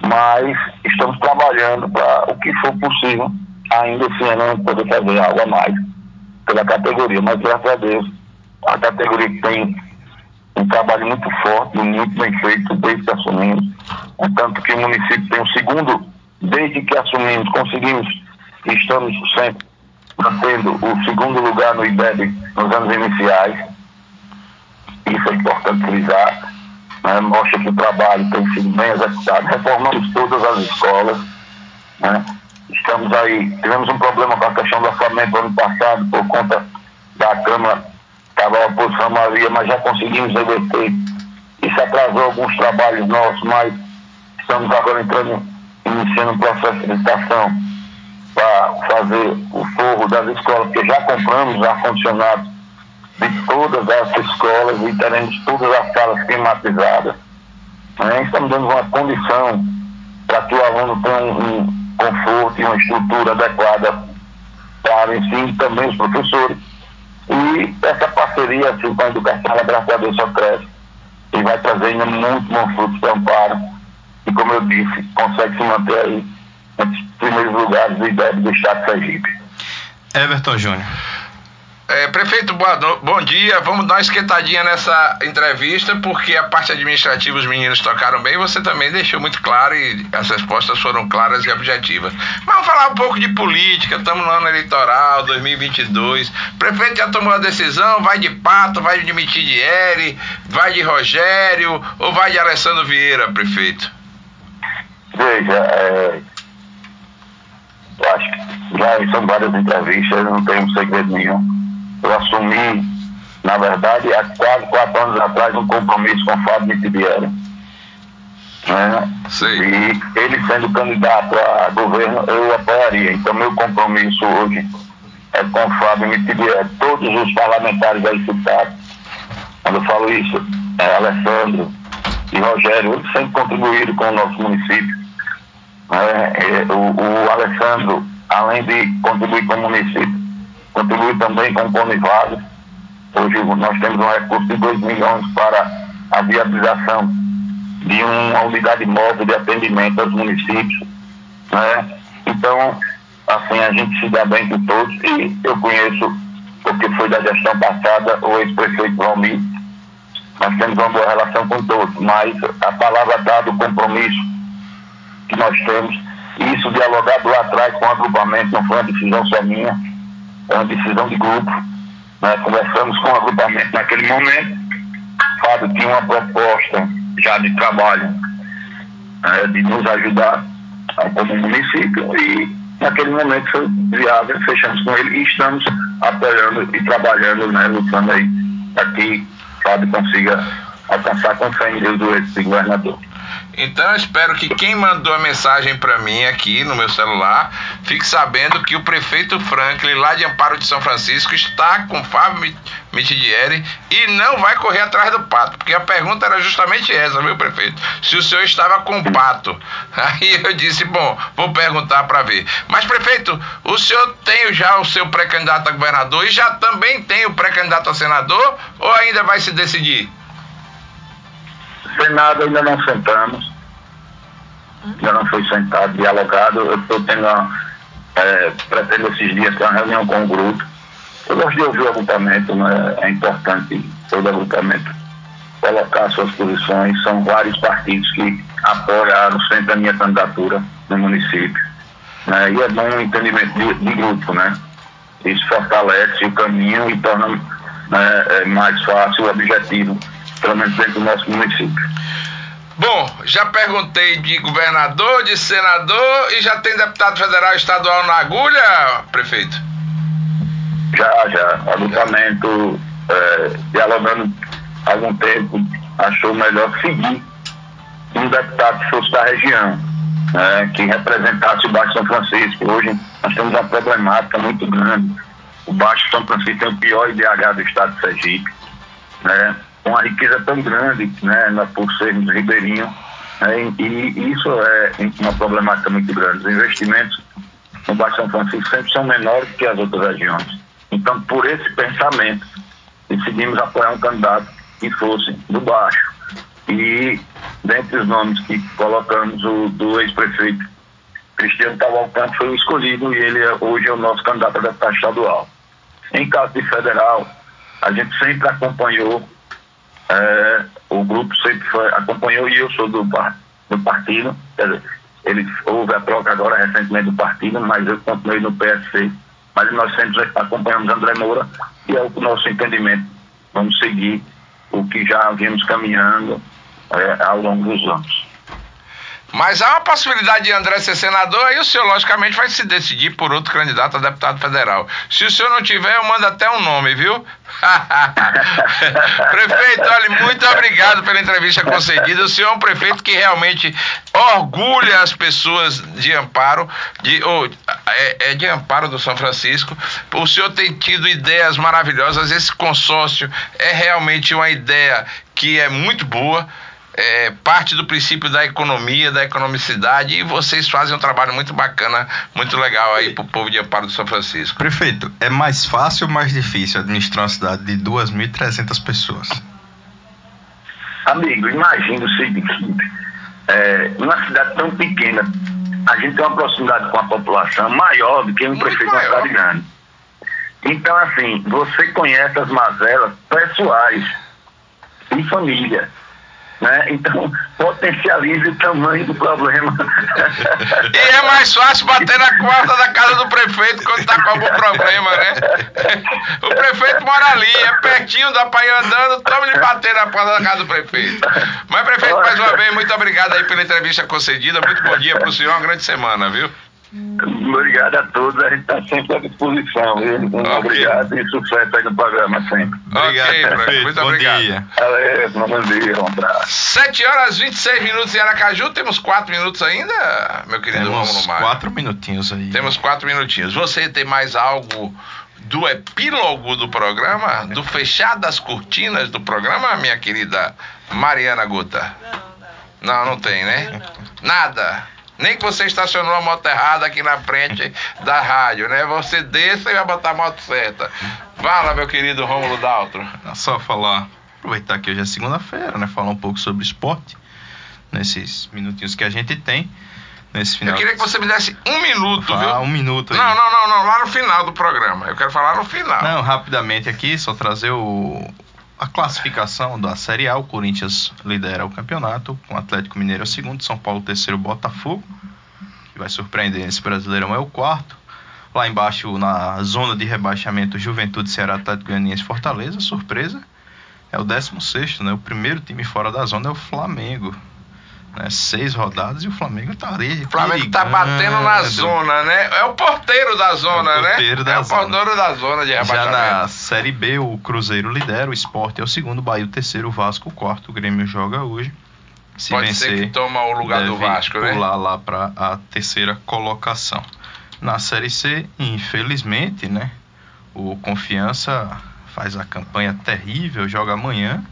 mas estamos trabalhando para o que for possível, ainda esse ano, poder fazer algo a mais pela categoria. Mas, graças a Deus, a categoria tem um trabalho muito forte, muito bem feito, desde que assumimos. É tanto que o município tem o segundo, desde que assumimos, conseguimos, estamos sempre mantendo o segundo lugar no IBEB nos anos iniciais. Isso é importante frisar. Né? Mostra que o trabalho tem sido bem executado. Reformamos todas as escolas. Né? Estamos aí, tivemos um problema com a questão do orçamento ano passado por conta da Câmara, estava a oposição mas já conseguimos reverter. Isso atrasou alguns trabalhos nossos, mas estamos agora entrando, iniciando um processo de licitação para fazer o forro das escolas, porque já compramos ar-condicionado de todas as escolas e teremos todas as salas climatizadas. Né? Estamos dando uma condição para que o aluno tenha um, um conforto e uma estrutura adequada para o ensino, também os professores. E essa parceria assim, com a educação, graças a Deus, só cresce e vai trazendo muito bom fruto para Amparo. E como eu disse, consegue se manter aí entre os primeiros lugares do IDEB do Estado de Sergipe. Everton Júnior. É, prefeito, boa bom dia. Vamos dar uma esquentadinha nessa entrevista, porque a parte administrativa os meninos tocaram bem, você também deixou muito claro e as respostas foram claras e objetivas. Vamos falar um pouco de política, estamos no ano eleitoral, 2022. O prefeito já tomou a decisão, vai de Pato, vai de Mitidieri, vai de Rogério ou vai de Alessandro Vieira, prefeito? Veja, é... acho que já são várias entrevistas, não tenho segredo nenhum eu assumi, na verdade, há quase quatro anos atrás, um compromisso com o Fábio Mitibieri. Né? E ele sendo candidato a governo, eu apoiaria. Então, meu compromisso hoje é com o Fábio Mitibieri. Todos os parlamentares aí citados, quando eu falo isso, é Alessandro e Rogério, eles sempre contribuíram com o nosso município. É, o, o Alessandro, além de contribuir com o município, contribui também com o Conivado. Hoje nós temos um recurso de 2 milhões para a viabilização de uma unidade móvel de atendimento aos municípios. Né? Então, assim, a gente se dá bem com todos e eu conheço, porque foi da gestão passada, o ex-prefeito Valmir. Nós temos uma boa relação com todos, mas a palavra dada, o compromisso que nós temos, isso dialogado lá atrás com o agrupamento, não foi uma decisão só minha, é uma decisão de grupo. Né? Conversamos com o agrupamento naquele momento. Fábio tinha uma proposta já de trabalho né, de nos ajudar como município e naquele momento foi viável, fechamos com ele e estamos apoiando e trabalhando, né, lutando aí para que Fábio consiga alcançar com fé em Deus o esse governador. Então eu espero que quem mandou a mensagem para mim aqui no meu celular fique sabendo que o prefeito Franklin, lá de Amparo de São Francisco, está com Fábio Mitidieri e não vai correr atrás do pato. Porque a pergunta era justamente essa, meu prefeito. Se o senhor estava com o pato. Aí eu disse, bom, vou perguntar para ver. Mas, prefeito, o senhor tem já o seu pré-candidato a governador e já também tem o pré-candidato a senador ou ainda vai se decidir? Senado ainda não sentamos, ainda não foi sentado, dialogado. Eu estou tendo uma, é, pretendo esses dias ter uma reunião com o grupo. Eu gosto de ouvir o agrupamento, né? é importante todo agrupamento colocar suas posições. São vários partidos que apoiaram sempre a minha candidatura no município. Né? E é bom um entendimento de, de grupo, né? Isso fortalece o caminho e torna né, é mais fácil o objetivo pelo menos dentro do nosso município. Bom, já perguntei de governador, de senador e já tem deputado federal estadual na agulha, prefeito? Já, já. O agrupamento, é, dialogando há algum tempo, achou melhor seguir um deputado que fosse da região, né, que representasse o Baixo São Francisco. Hoje nós temos uma problemática muito grande. O Baixo São Francisco tem o pior IDH do estado de Sergipe. Né? Uma riqueza tão grande, né, por sermos ribeirinhos, né, e, e, isso é uma problemática muito grande. Os investimentos no Baixo São Francisco sempre são menores que as outras regiões. Então, por esse pensamento, decidimos apoiar um candidato que fosse do Baixo. E, dentre os nomes que colocamos, o do ex-prefeito Cristiano Cavalcante foi o escolhido e ele é, hoje é o nosso candidato a deputado estadual. Em caso de federal, a gente sempre acompanhou é, o grupo sempre foi, acompanhou e eu sou do, do partido. Dizer, ele houve a troca agora recentemente do partido, mas eu continuei no PSC. mas nós sempre acompanhamos André Moura e é o nosso entendimento. Vamos seguir o que já viemos caminhando é, ao longo dos anos. Mas há uma possibilidade de André ser senador, aí o senhor, logicamente, vai se decidir por outro candidato a deputado federal. Se o senhor não tiver, eu mando até um nome, viu? prefeito, olha, muito obrigado pela entrevista concedida. O senhor é um prefeito que realmente orgulha as pessoas de Amparo, de, oh, é, é de Amparo do São Francisco. O senhor tem tido ideias maravilhosas. Esse consórcio é realmente uma ideia que é muito boa é, parte do princípio da economia, da economicidade, e vocês fazem um trabalho muito bacana, muito legal aí para o povo de Amparo do São Francisco. Prefeito, é mais fácil ou mais difícil administrar uma cidade de 2.300 pessoas? Amigo, imagina o seguinte: é, uma cidade tão pequena, a gente tem uma proximidade com a população maior do que um prefeito de uma cidade grande. Então, assim, você conhece as mazelas pessoais e família. Né? Então, potencialize o tamanho do problema. E é mais fácil bater na porta da casa do prefeito quando está com algum problema, né? O prefeito mora ali, é pertinho, dá para ir andando, tome lhe bater na porta da casa do prefeito. Mas, prefeito, mais uma vez, muito obrigado aí pela entrevista concedida. Muito bom dia para o senhor, uma grande semana, viu? Obrigado a todos, a gente está sempre à disposição. Okay. Obrigado e sucesso aí no programa sempre. Obrigado, okay, prefeito. Muito bom obrigado. Dia. Valeu, bom dia, um abraço. 7 horas 26 minutos em Aracaju, temos 4 minutos ainda, meu querido Temos Romulo Mar. 4 minutinhos aí. Temos 4 minutinhos. Você tem mais algo do epílogo do programa? Do fechar das cortinas do programa, minha querida Mariana Guta? Não, não. Não, não tem, né? Nada. Nem que você estacionou a moto errada aqui na frente da rádio, né? Você desça e vai botar a moto certa. Fala, meu querido Rômulo Daltro. É só falar, aproveitar que hoje é segunda-feira, né? Falar um pouco sobre esporte, nesses minutinhos que a gente tem. Nesse final. Eu queria que você me desse um minuto, ah, viu? um minuto aí. Não, não, não, não, lá no final do programa. Eu quero falar no final. Não, rapidamente aqui, só trazer o, a classificação da Série A. O Corinthians lidera o campeonato, com o Atlético Mineiro é o segundo, São Paulo terceiro, Botafogo, que vai surpreender esse Brasileirão é o quarto. Lá embaixo, na zona de rebaixamento, Juventude, Ceará, Atlético Goianiense, Fortaleza, surpresa. É o 16 né? O primeiro time fora da zona é o Flamengo. Né? Seis rodadas e o Flamengo tá ali. O Flamengo tá batendo na zona, né? É o porteiro da zona, É o né? porteiro da é o zona. porteiro da zona de Já rebaixamento. na Série B, o Cruzeiro lidera, o Sport é o segundo, o Bahia o terceiro, o Vasco o quarto, o Grêmio joga hoje. Se Pode vencer, ser que toma o lugar do Vasco, né? pular lá para a terceira colocação. Na Série C, infelizmente, né, o Confiança faz a campanha terrível, joga amanhã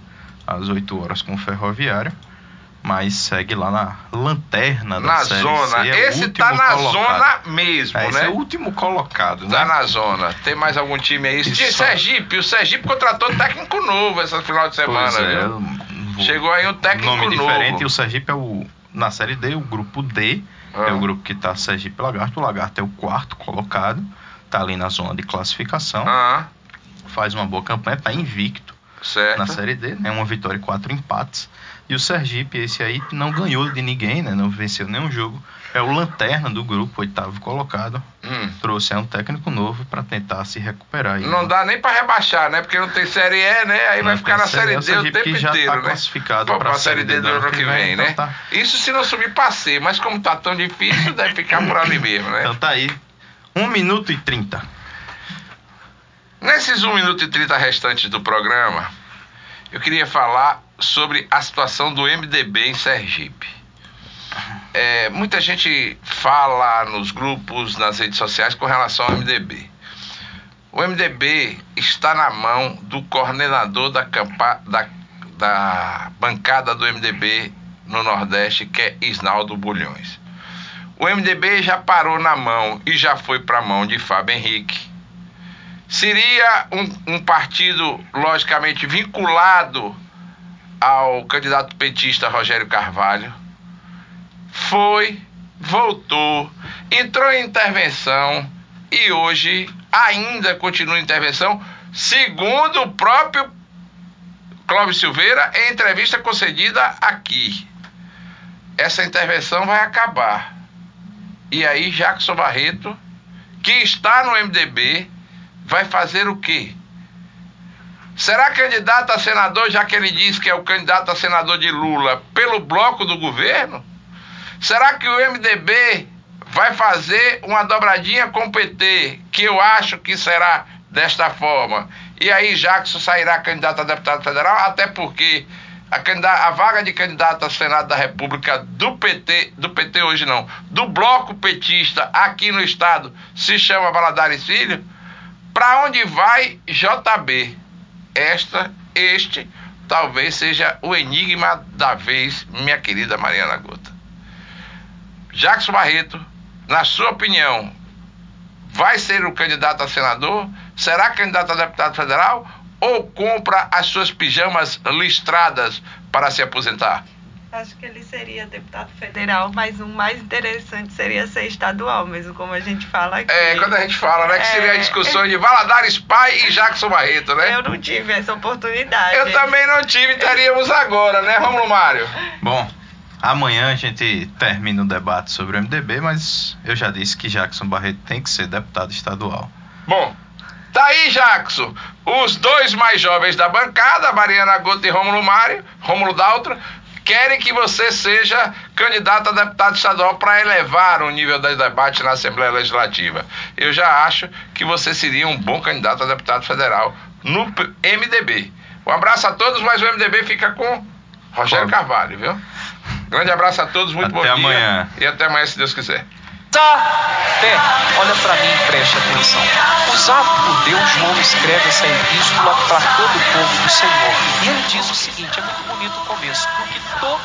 às 8 horas com o Ferroviário, mas segue lá na lanterna da Na Série zona. C. é Esse tá na colocado. zona mesmo, É, esse né? é o último colocado, Tá né? na zona. Tem mais algum time aí? Isso. Sergipe. O Sergipe contratou técnico novo essa final de semana, Pois é, viu? Chegou aí um técnico nome novo. diferente. E o Sergipe é o. Na série D, o grupo D. Ah. É o grupo que tá Sergipe Lagarto. O Lagarto é o quarto colocado. Tá ali na zona de classificação. Ah, Faz uma boa campanha, tá invicto certo. na série D, né? Uma vitória e quatro empates. E o Sergipe, esse aí, não ganhou de ninguém, né? Não venceu nenhum jogo. É o lanterna do grupo, oitavo colocado. Hum. Trouxe aí um técnico novo para tentar se recuperar. aí. Não dá nem pra rebaixar, né? Porque não tem série E, né? Aí Não vai ficar na série é o D o Sergipe tempo que já inteiro, tá né? classificado Pô, pra pra série D do ano que vem, então né? tá. Isso se não subir pra C, mas como tá tão difícil, deve ficar por ali mesmo, né? Então tá aí. 1 minuto e 30. Nesses 1 minuto e 30 restantes do programa, eu queria falar sobre a situação do MDB em Sergipe. É, muita gente fala nos grupos, nas redes sociais com relação ao MDB. O MDB está na mão do coordenador da, campa- da- da bancada do MDB no Nordeste, que é Isnaldo Bulhões. O MDB já parou na mão e já foi para a mão de Fábio Henrique. Seria um, um partido, logicamente, vinculado ao candidato petista Rogério Carvalho. Foi, voltou, entrou em intervenção e hoje ainda continua em intervenção, segundo o próprio Clóvis Silveira, em entrevista concedida aqui. Essa intervenção vai acabar. E aí Jackson Barreto, que está no MDB vai fazer o quê? Será candidato a senador, já que ele diz que é o candidato a senador de Lula, pelo bloco do governo? Será que o MDB vai fazer uma dobradinha com o PT, que eu acho que será desta forma? E aí Jackson sairá candidato a deputado federal, até porque a, a, vaga de candidato a Senado da República do PT, do PT hoje não, do bloco petista aqui no estado se chama Valadares Filho. Para onde vai JB? Esta, este, talvez seja o enigma da vez, minha querida Mariana Gota. Jackson Barreto, na sua opinião, vai ser o candidato a senador? Será candidato a deputado federal? ou compra as suas pijamas listradas para se aposentar? Acho que ele seria deputado federal, mas o mais interessante seria ser estadual, mesmo como a gente fala aqui. É, quando a gente fala, né, que seria a é. discussão de Valadares Pai e Jackson Barreto, né? Eu não tive essa oportunidade. Eu também não tive, estaríamos agora, né, Romulo Mário? Bom, amanhã a gente termina o debate sobre o MDB, mas eu já disse que Jackson Barreto tem que ser deputado estadual. Bom, Tá aí, Jackson. Os dois mais jovens da bancada, Mariana Gota e Rômulo Mário, Rômulo Daltro, querem que você seja candidato a deputado estadual para elevar o nível do debate na Assembleia Legislativa. Eu já acho que você seria um bom candidato a deputado federal no MDB. Um abraço a todos, mas o MDB fica com Rogério Carvalho, viu? Grande abraço a todos, muito até bom amanhã. dia. E até amanhã, se Deus quiser. Fé, olha para mim e preste atenção. Usado por Deus, João escreve essa epístola para todo o povo do Senhor. E ele diz o seguinte: é muito bonito o começo, porque todo